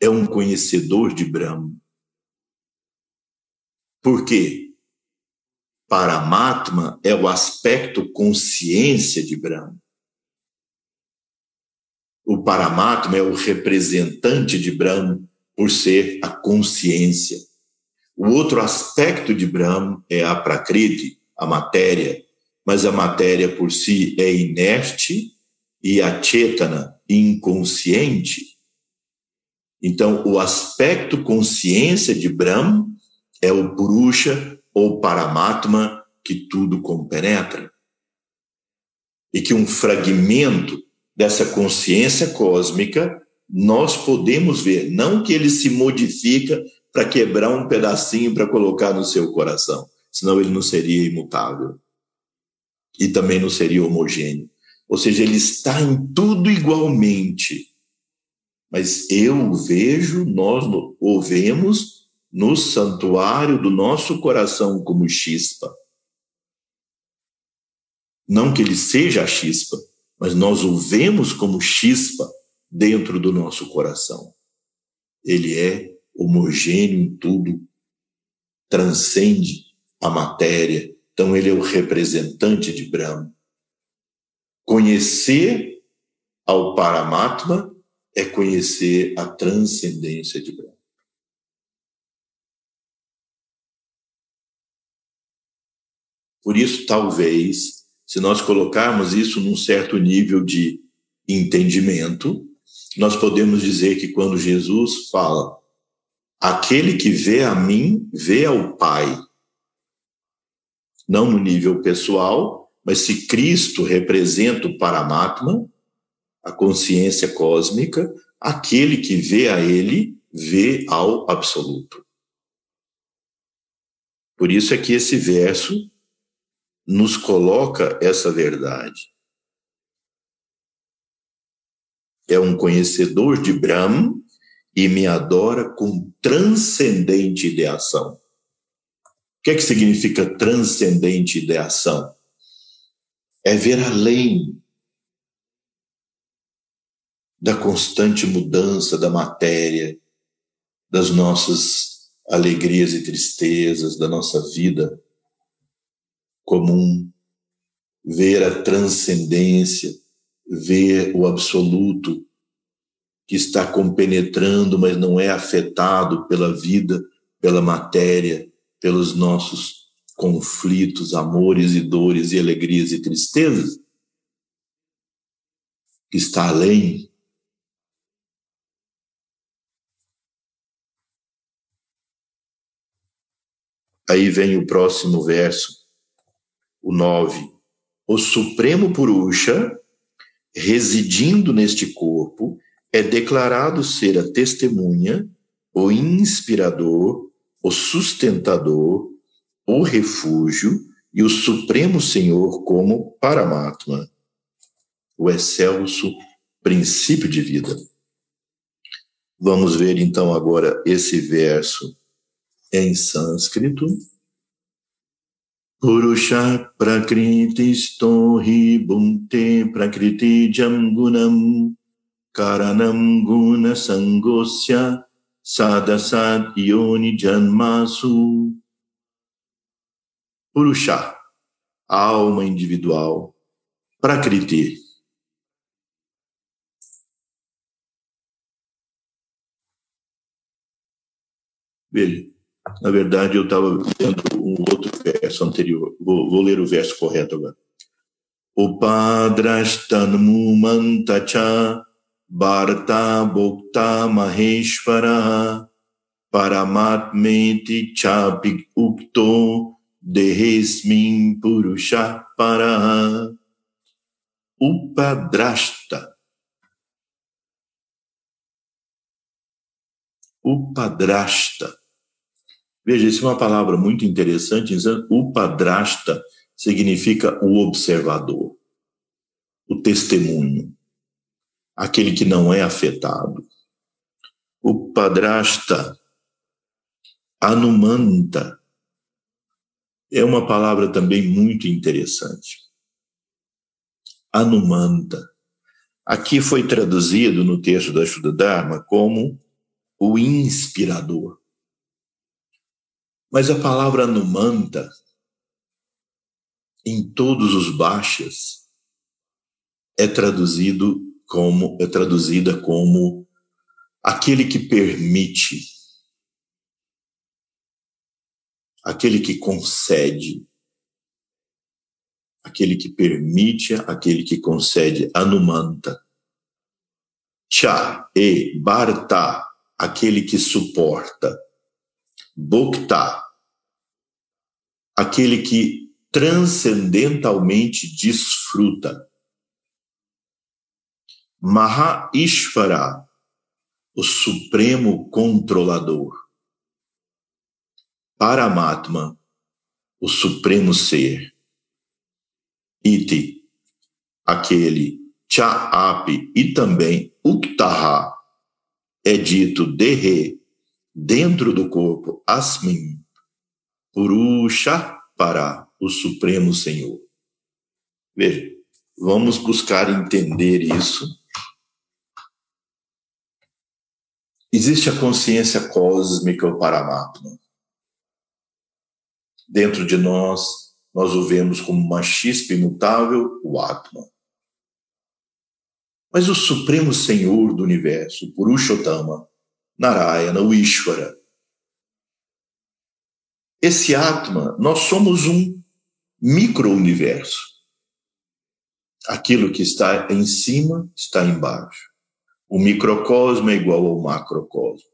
é um conhecedor de Brahma. Por quê? Paramatma é o aspecto consciência de Brahma. O Paramatma é o representante de Brahma por ser a consciência. O outro aspecto de Brahma é a Prakriti, a matéria, mas a matéria por si é inerte e a Chetana, inconsciente, então, o aspecto consciência de Brahma é o Purusha ou Paramatma que tudo compenetra. E que um fragmento dessa consciência cósmica nós podemos ver, não que ele se modifica para quebrar um pedacinho para colocar no seu coração, senão ele não seria imutável. E também não seria homogêneo. Ou seja, ele está em tudo igualmente mas eu vejo, nós o vemos no santuário do nosso coração como chispa. Não que ele seja a chispa, mas nós o vemos como chispa dentro do nosso coração. Ele é homogêneo em tudo, transcende a matéria, então ele é o representante de Brahma. Conhecer ao Paramatma é conhecer a transcendência de Brahma. Por isso, talvez, se nós colocarmos isso num certo nível de entendimento, nós podemos dizer que quando Jesus fala, aquele que vê a mim, vê ao Pai. Não no nível pessoal, mas se Cristo representa o Paramatma, a consciência cósmica, aquele que vê a ele, vê ao absoluto. Por isso é que esse verso nos coloca essa verdade. É um conhecedor de Brahma e me adora com transcendente ideação. O que é que significa transcendente ideação? É ver além da constante mudança da matéria, das nossas alegrias e tristezas, da nossa vida comum, ver a transcendência, ver o absoluto que está compenetrando, mas não é afetado pela vida, pela matéria, pelos nossos conflitos, amores e dores e alegrias e tristezas, que está além. Aí vem o próximo verso, o 9. O Supremo Purusha, residindo neste corpo, é declarado ser a testemunha, o inspirador, o sustentador, o refúgio e o Supremo Senhor como Paramatma, o excelso princípio de vida. Vamos ver então agora esse verso em sânscrito. Purusha prakriti stohi bunte prakriti jamgunam karanam guna sangosya sadasat yoni janmasu. Purusha, alma individual, prakriti. Veja, na verdade eu estava lendo um outro verso anterior. Vou, vou ler o verso correto agora. Upadrashtanmu mantacha Bharata Bhokta Maheshvara Paramatmeti Chapi Ukto Dehesmin Purusha Para Upadrashta Upadrashta Veja, isso é uma palavra muito interessante. Upadrashta significa o observador, o testemunho aquele que não é afetado. O padrasta, anumanta, é uma palavra também muito interessante. Anumanta. Aqui foi traduzido no texto da Shuddha Dharma como o inspirador. Mas a palavra anumanta, em todos os baixas, é traduzido como é traduzida como aquele que permite, aquele que concede, aquele que permite, aquele que concede, anumanta. Cha e Bharta, aquele que suporta. Bhokta, aquele que transcendentalmente desfruta. Maha Ishvara, o supremo controlador. Paramatma, o supremo ser. Iti, aquele. Cha'api e também Uktaha, é dito Dehe, dentro do corpo, Asmin, Purusha para o Supremo Senhor. Veja, vamos buscar entender isso Existe a consciência cósmica, o Paramatma. Dentro de nós, nós o vemos como uma chispa imutável, o Atma. Mas o Supremo Senhor do Universo, Purushottama, Narayana, o Ishvara, esse Atma, nós somos um micro-universo. Aquilo que está em cima está embaixo. O microcosmo é igual ao macrocosmo.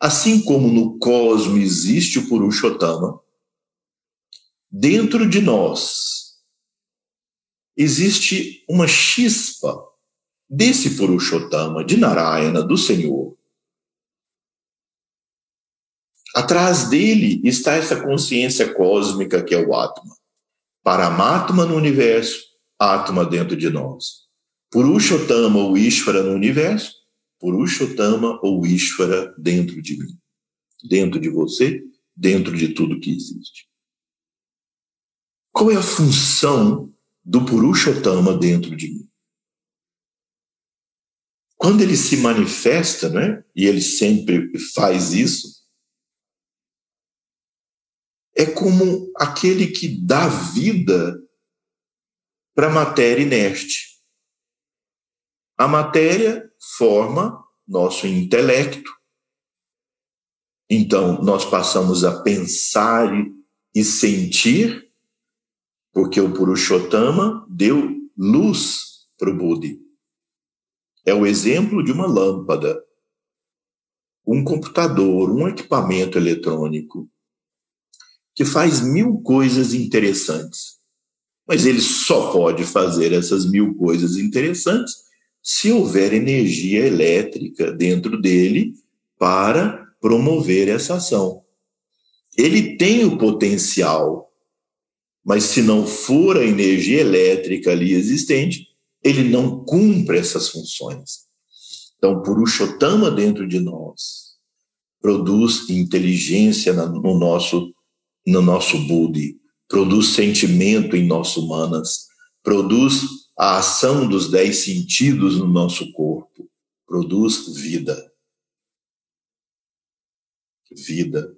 Assim como no cosmo existe o Purushottama, dentro de nós existe uma chispa desse Purushottama, de Narayana, do Senhor. Atrás dele está essa consciência cósmica que é o Atma. Paramatma no universo, Atma dentro de nós. Purushottama ou Ishvara no universo, Purushottama ou Ishvara dentro de mim, dentro de você, dentro de tudo que existe. Qual é a função do Purushottama dentro de mim? Quando ele se manifesta, né, e ele sempre faz isso, é como aquele que dá vida para a matéria inerte. A matéria forma nosso intelecto. Então, nós passamos a pensar e sentir, porque o Purushottama deu luz para o Buda. É o exemplo de uma lâmpada, um computador, um equipamento eletrônico que faz mil coisas interessantes. Mas ele só pode fazer essas mil coisas interessantes se houver energia elétrica dentro dele para promover essa ação. Ele tem o potencial, mas se não for a energia elétrica ali existente, ele não cumpre essas funções. Então, Purushottama dentro de nós produz inteligência no nosso no nosso Budi, produz sentimento em nosso manas, produz a ação dos dez sentidos no nosso corpo, produz vida. Vida.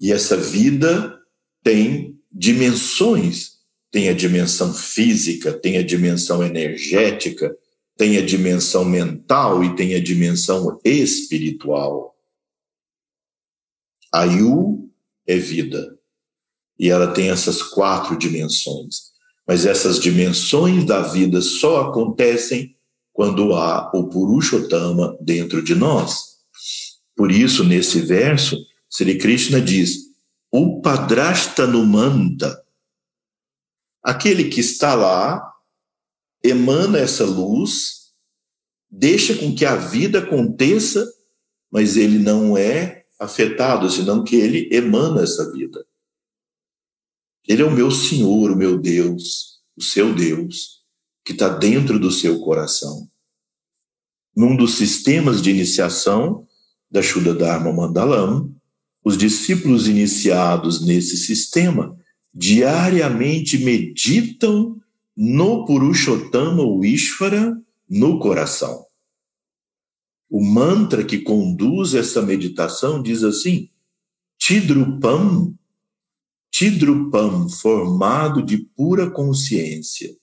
E essa vida tem dimensões. Tem a dimensão física, tem a dimensão energética, tem a dimensão mental e tem a dimensão espiritual. A Yu é vida. E ela tem essas quatro dimensões. Mas essas dimensões da vida só acontecem quando há o Purushottama dentro de nós. Por isso, nesse verso, Sri Krishna diz: o Padrastanumanda, aquele que está lá, emana essa luz, deixa com que a vida aconteça, mas ele não é afetado, senão que ele emana essa vida. Ele é o meu Senhor, o meu Deus, o seu Deus, que está dentro do seu coração. Num dos sistemas de iniciação da Shuddha Dharma Mandalam, os discípulos iniciados nesse sistema diariamente meditam no Purushottama Ishvara no coração. O mantra que conduz essa meditação diz assim: Tidrupam, Tidrupam, formado de pura consciência.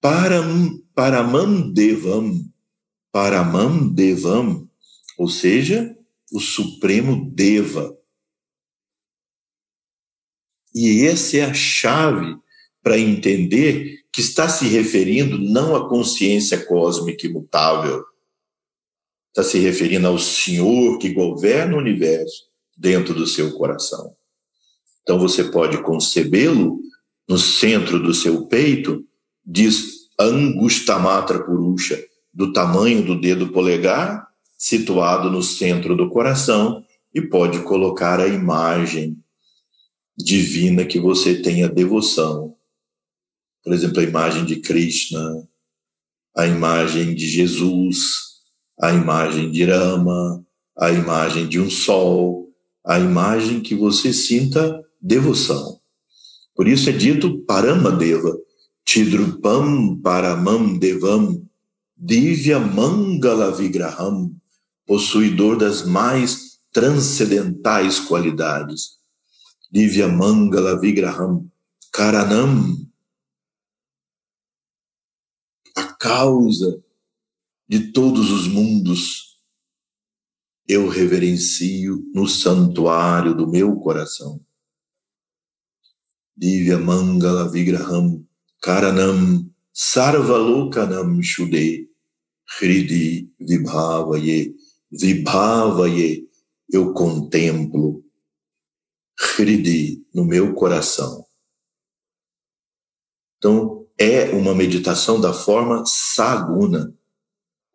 Param, Paramandevam, Paramandevam, ou seja, o Supremo Deva. E essa é a chave para entender que está se referindo não à consciência cósmica imutável, está se referindo ao Senhor que governa o universo dentro do seu coração. Então você pode concebê-lo no centro do seu peito, diz Angustamatra Purusha, do tamanho do dedo polegar, situado no centro do coração, e pode colocar a imagem divina que você tenha devoção. Por exemplo, a imagem de Krishna, a imagem de Jesus, a imagem de Rama, a imagem de um sol, a imagem que você sinta devoção. Por isso é dito Paramadeva, Tidrupam Paramam Devam, Divya Mangala Vigraham, possuidor das mais transcendentais qualidades. Divya Mangala Vigraham, Karanam, a causa de todos os mundos, eu reverencio no santuário do meu coração. Divya Mangala Vigraham Karanam Sarvalokanam Shude Hridi Vibhavaye Vibhavaye eu contemplo Hridi no meu coração. Então, é uma meditação da forma saguna,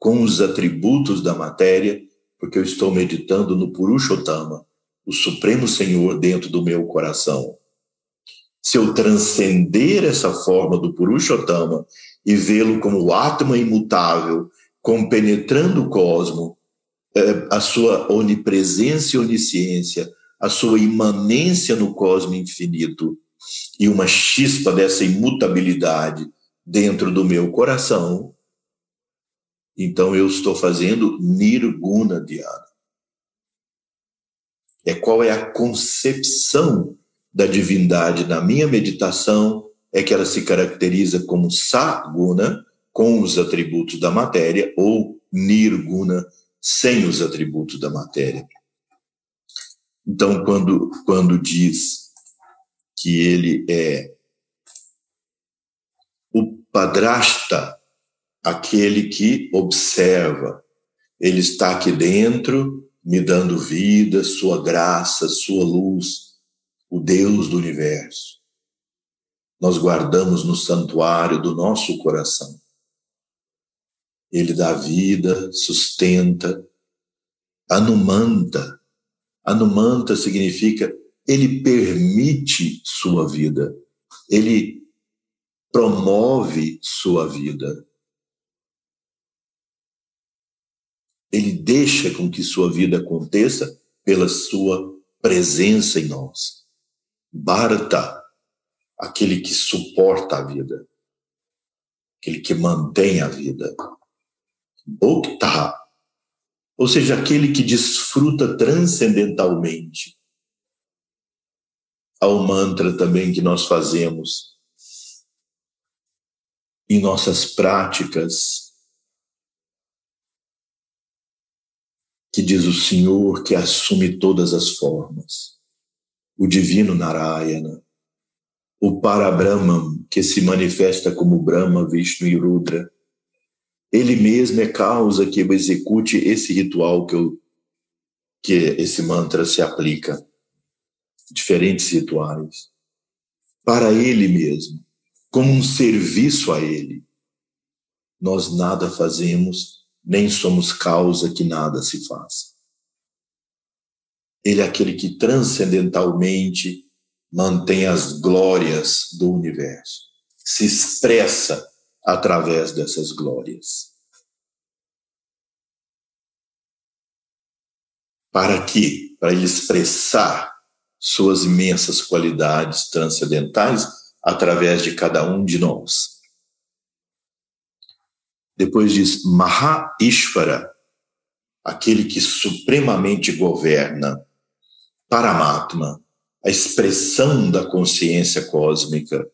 com os atributos da matéria, porque eu estou meditando no Purushottama, o Supremo Senhor dentro do meu coração. Se eu transcender essa forma do Purushottama e vê-lo como o Atma imutável, compenetrando o cosmo, é, a sua onipresença e onisciência, a sua imanência no cosmo infinito e uma chispa dessa imutabilidade dentro do meu coração, então eu estou fazendo nirguna dhyana. É qual é a concepção da divindade na minha meditação, é que ela se caracteriza como saguna, com os atributos da matéria, ou nirguna, sem os atributos da matéria. Então, quando, quando diz que ele é o padrasta, aquele que observa, ele está aqui dentro, me dando vida, sua graça, sua luz, o Deus do universo. Nós guardamos no santuário do nosso coração. Ele dá vida, sustenta, anumanta. Anumanta significa ele permite sua vida, ele promove sua vida. Ele deixa com que sua vida aconteça pela sua presença em nós. Bharata, aquele que suporta a vida, aquele que mantém a vida. Bhokta, ou seja, aquele que desfruta transcendentalmente. Há um mantra também que nós fazemos em nossas práticas, que diz o Senhor que assume todas as formas, o divino Narayana, o Parabrahman, que se manifesta como Brahma, Vishnu e Rudra, ele mesmo é causa que eu execute esse ritual que, eu, que esse mantra se aplica. Diferentes rituais. Para ele mesmo, como um serviço a ele. Nós nada fazemos, nem somos causa que nada se faça. Ele é aquele que transcendentalmente mantém as glórias do universo, se expressa através dessas glórias. Para quê? Para ele expressar suas imensas qualidades transcendentais através de cada um de nós. Depois diz Maha Ishvara, aquele que supremamente governa, Paramatma, a expressão da consciência cósmica,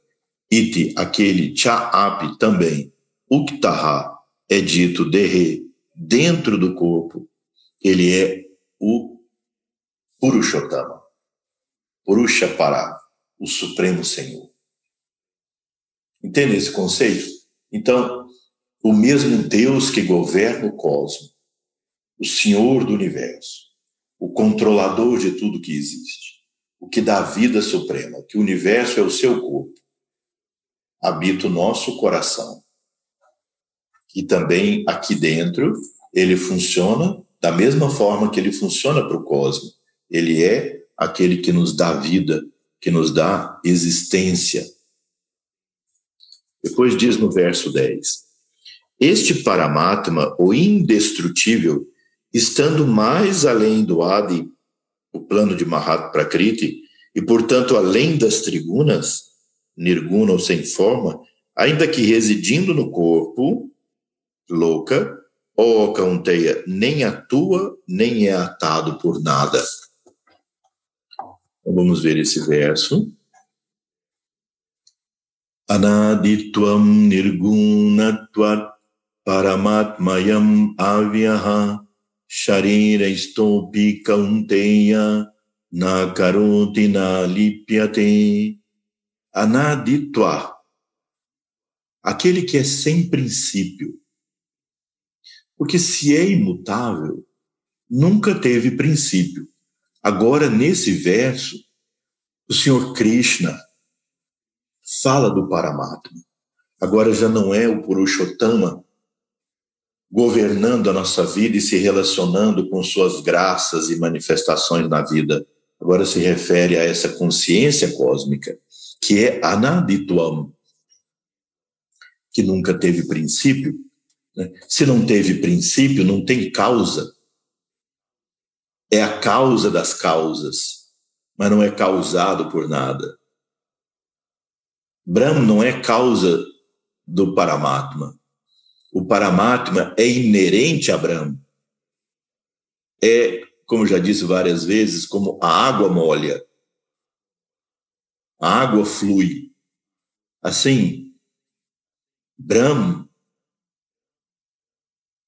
Iti, aquele Cha'api também, Uktaha, é dito Dehe, dentro do corpo, ele é o Purushottama, Purusha Para, o Supremo Senhor. Entende esse conceito? Então, o mesmo Deus que governa o cosmos, o Senhor do universo, o controlador de tudo que existe, o que dá vida suprema, que o universo é o seu corpo, habita o nosso coração. E também aqui dentro, ele funciona da mesma forma que ele funciona para o cosmos. Ele é aquele que nos dá vida, que nos dá existência. Depois diz no verso 10: Este Paramatma, o indestrutível, estando mais além do Adi, o plano de Mahat Prakriti, e portanto além das trigunas, nirguna ou sem forma, ainda que residindo no corpo, louca, ou Kaunteya, nem atua, nem é atado por nada. Então vamos ver esse verso. Anaditvam nirgunatvat paramatmayam avyaha istopi kaunteya na karoti na lipyate anaditva, aquele que é sem princípio. Porque se é imutável, nunca teve princípio. Agora, nesse verso, o Senhor Krishna fala do Paramatma. Agora já não é o Purushottama governando a nossa vida e se relacionando com suas graças e manifestações na vida. Agora se refere a essa consciência cósmica que é anadituam, que nunca teve princípio. Né? Se não teve princípio, não tem causa. É a causa das causas. mas não é causado por nada. Brahma não é causa do Paramatma. O Paramatma é inerente a Brahma. É, como já disse várias vezes, como a água molha. A água flui. Assim, Brahma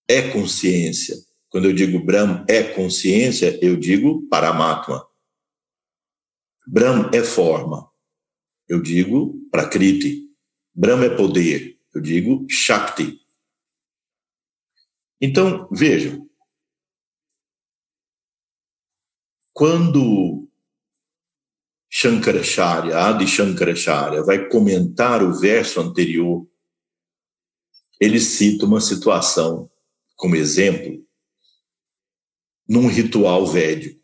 é consciência. Quando eu digo Brahma é consciência, eu digo Paramatma. Brahma é forma. Eu digo Prakriti. Brahma é poder. Eu digo Shakti. Então, vejam. Quando Shankaracharya, Adi Shankaracharya, vai comentar o verso anterior, ele cita uma situação como exemplo num ritual védico.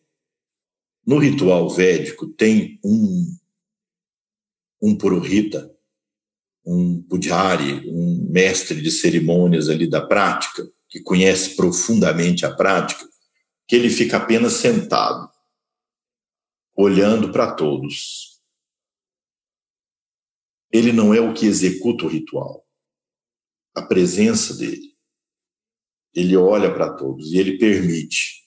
No ritual védico tem um um purohita, um pujari, um mestre de cerimônias ali da prática, que conhece profundamente a prática, que ele fica apenas sentado, olhando para todos. Ele não é o que executa o ritual. A presença dele. Ele olha para todos e ele permite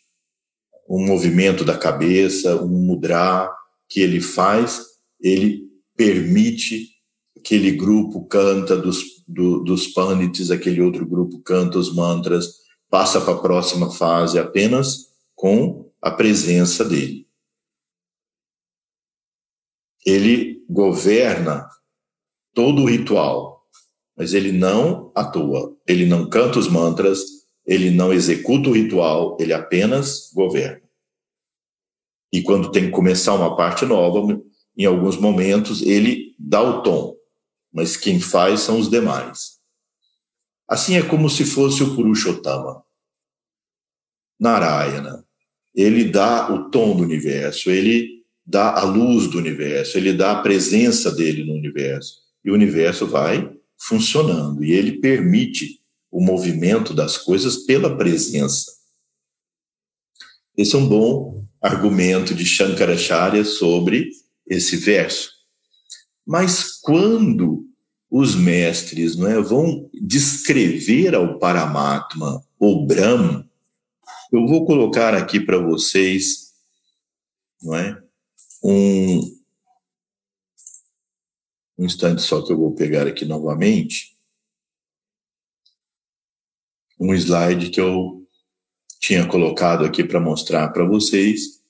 um movimento da cabeça, um mudra que ele faz, ele permite aquele grupo canta dos, do, dos panites, aquele outro grupo canta os mantras, passa para a próxima fase apenas com a presença dele. Ele governa todo o ritual, mas ele não atua, ele não canta os mantras, ele não executa o ritual, ele apenas governa. E quando tem que começar uma parte nova, em alguns momentos ele dá o tom, mas quem faz são os demais. Assim é como se fosse o Purushottama. Narayana. Ele dá o tom do universo, ele dá a luz do universo, ele dá a presença dele no universo. E o universo vai funcionando e ele permite o movimento das coisas pela presença. Esse é um bom argumento de Shankaracharya sobre esse verso. Mas quando os mestres não é, vão descrever ao Paramatma, o Brahma, eu vou colocar aqui para vocês não é, um, um instante só que eu vou pegar aqui novamente um slide que eu tinha colocado aqui para mostrar para vocês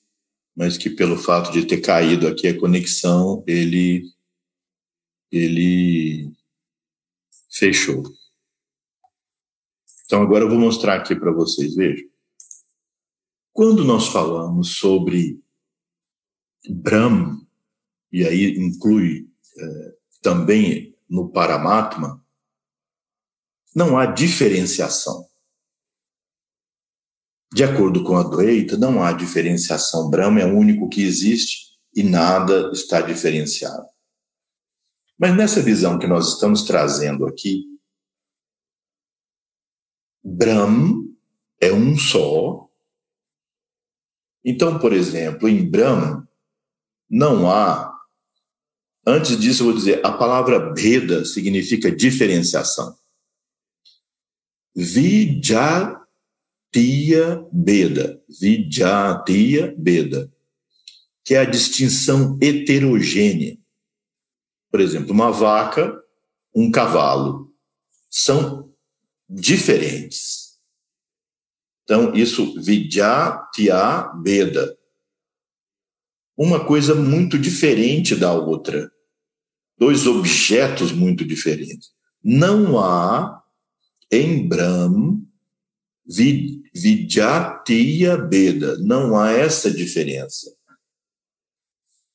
mas que pelo fato de ter caído aqui a conexão, ele ele fechou. Então agora eu vou mostrar aqui para vocês, vejam. Quando nós falamos sobre Brahma, e aí inclui é, também no Paramatma, não há diferenciação. De acordo com a Dweita, não há diferenciação. Brahma é o único que existe e nada está diferenciado. Mas nessa visão que nós estamos trazendo aqui, Brahma é um só. Então, por exemplo, em Brahma não há. Antes disso, eu vou dizer, a palavra Beda significa diferenciação. Vidya tia beda, vidyatia beda, que é a distinção heterogênea. Por exemplo, uma vaca, um cavalo, são diferentes. Então, isso, vidyatia beda, uma coisa muito diferente da outra, dois objetos muito diferentes. Não há em Brahma Vidyatiya Beda. Não há essa diferença.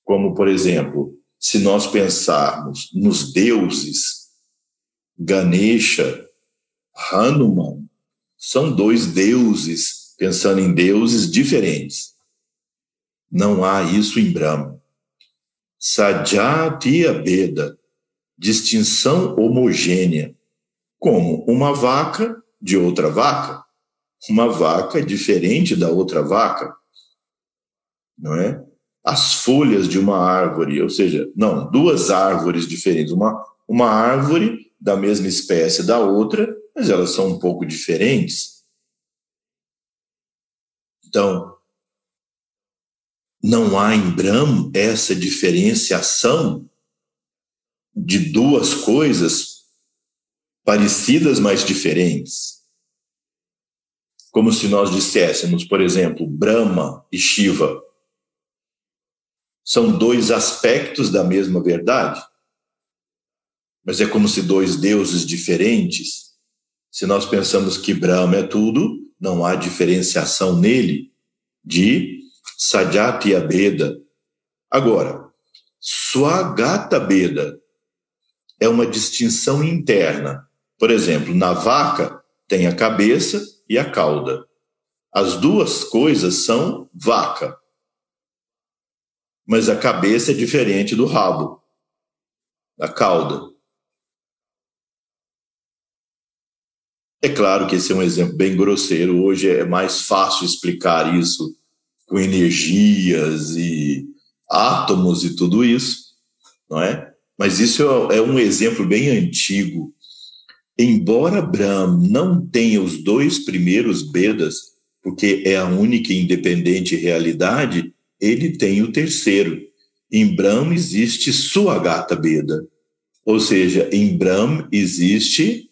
Como, por exemplo, se nós pensarmos nos deuses, Ganesha, Hanuman, são dois deuses, pensando em deuses diferentes. Não há isso em Brahma. Sajatiya Beda, distinção homogênea, como uma vaca de outra vaca uma vaca diferente da outra vaca, não é? As folhas de uma árvore, ou seja, não, duas árvores diferentes, uma, uma árvore da mesma espécie da outra, mas elas são um pouco diferentes. Então, não há em Brahma essa diferenciação de duas coisas parecidas, mas diferentes. Como se nós disséssemos, por exemplo, Brahma e Shiva são dois aspectos da mesma verdade. Mas é como se dois deuses diferentes. Se nós pensamos que Brahma é tudo, não há diferenciação nele de Sadyati Abeda. Agora, Swagata Beda é uma distinção interna. Por exemplo, na vaca tem a cabeça e a cauda. As duas coisas são vaca. Mas a cabeça é diferente do rabo, da cauda. É claro que esse é um exemplo bem grosseiro. Hoje é mais fácil explicar isso com energias e átomos e tudo isso, não é? Mas isso é um exemplo bem antigo. Embora Brahma não tenha os dois primeiros Bedas, porque é a única independente realidade, ele tem o terceiro. Em Brahma existe sua gata Beda. Ou seja, em Brahma existe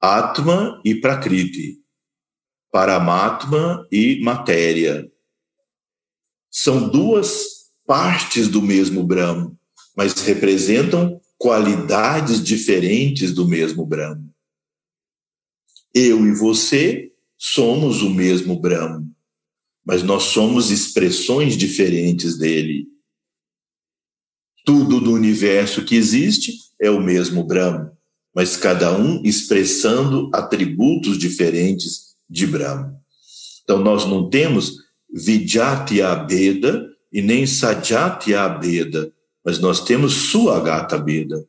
Atma e Prakriti, Paramatma e matéria. São duas partes do mesmo Brahma mas representam qualidades diferentes do mesmo Brahma. Eu e você somos o mesmo Brahma, mas nós somos expressões diferentes dele. Tudo do universo que existe é o mesmo Brahma, mas cada um expressando atributos diferentes de Brahma. Então nós não temos Vidyati Abeda e nem Sadyati Abeda, mas nós temos sua gata vida.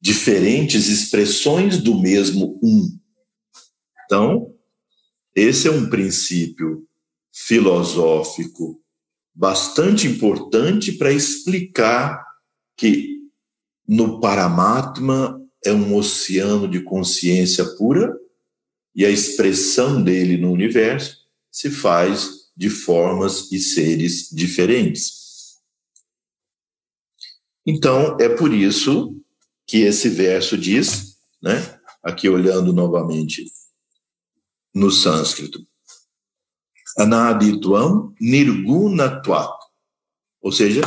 Diferentes expressões do mesmo um. Então, esse é um princípio filosófico bastante importante para explicar que no Paramatma é um oceano de consciência pura e a expressão dele no universo se faz de formas e seres diferentes. Então, é por isso que esse verso diz, né, aqui olhando novamente no sânscrito, Anadituam nirgunatvat, ou seja,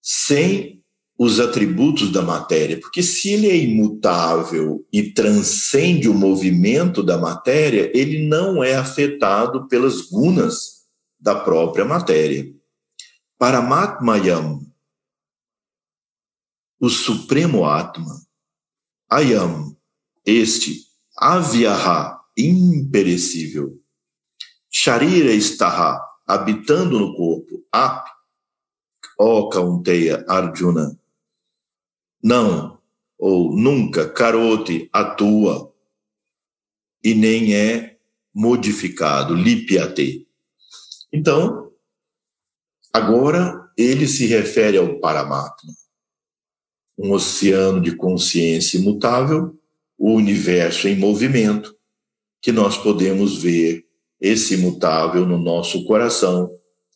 sem os atributos da matéria, porque se ele é imutável e transcende o movimento da matéria, ele não é afetado pelas gunas da própria matéria. Paramatmayam o Supremo Atma, Ayam, este, Avyaha, imperecível, Sharira Staha, habitando no corpo, Ap, ó Kaunteya Arjuna, não, ou nunca, Karote, atua, e nem é modificado, lipiate. Então, agora ele se refere ao Paramatma um oceano de consciência imutável, o universo em movimento, que nós podemos ver esse imutável no nosso coração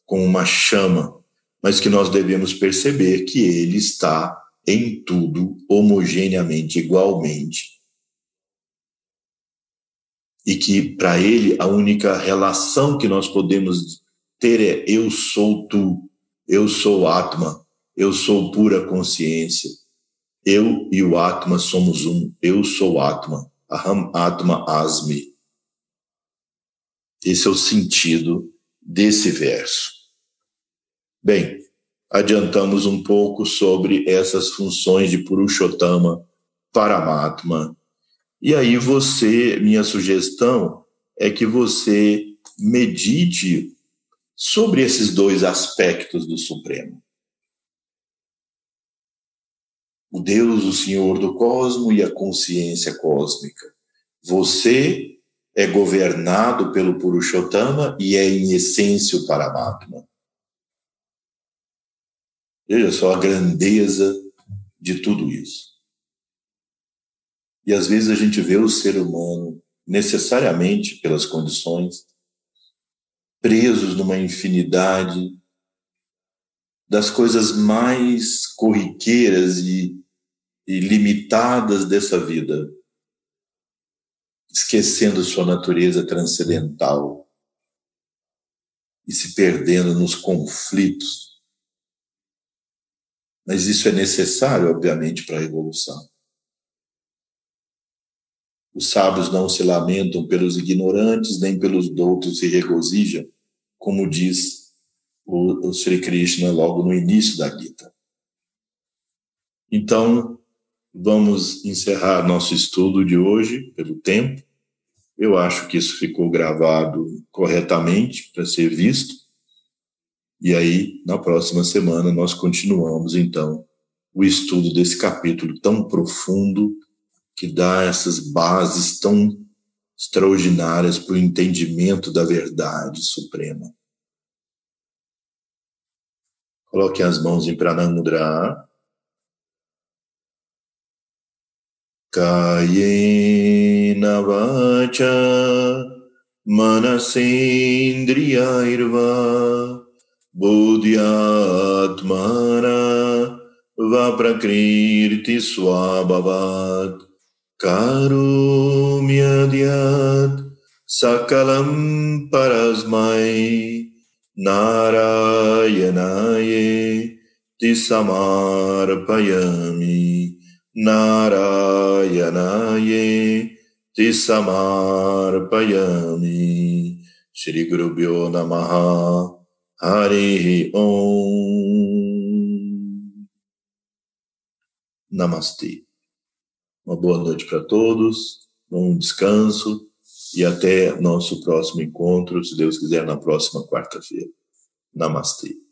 com uma chama, mas que nós devemos perceber que ele está em tudo homogeneamente, igualmente. E que para ele a única relação que nós podemos ter é eu sou tu, eu sou Atma, eu sou pura consciência eu e o Atma somos um. Eu sou Atma. Aham Atma Asmi. Esse é o sentido desse verso. Bem, adiantamos um pouco sobre essas funções de Purushottama, Paramatma. E aí você, minha sugestão é que você medite sobre esses dois aspectos do Supremo o Deus, o Senhor do cosmo e a consciência cósmica. Você é governado pelo Purushottama e é em essência o Paramatma. Veja só a grandeza de tudo isso. E às vezes a gente vê o ser humano, necessariamente pelas condições, presos numa infinidade das coisas mais corriqueiras e, e limitadas dessa vida esquecendo sua natureza transcendental e se perdendo nos conflitos. Mas isso é necessário, obviamente, para a evolução. Os sábios não se lamentam pelos ignorantes, nem pelos doutos se regozijam, como diz o, Sri Krishna logo no início da Gita. Então, vamos encerrar nosso estudo de hoje, pelo tempo. Eu acho que isso ficou gravado corretamente para ser visto. E aí, na próxima semana, nós continuamos, então, o estudo desse capítulo tão profundo, que dá essas bases tão extraordinárias para o entendimento da verdade suprema. Coloque as mãos em Pranamudra. कायेन वाच मनसेन्द्रियैर्वा बुद्ध्यात्मना वा प्रकृतिस्वाभवात् कारुम्यद्यात् सकलं परस्मै नारायणायेति समर्पयामि Narayanaye Tisamarpayami Shri Guru Namaha Hari Om Namastê. Uma boa noite para todos, bom descanso e até nosso próximo encontro, se Deus quiser, na próxima quarta-feira. Namastê.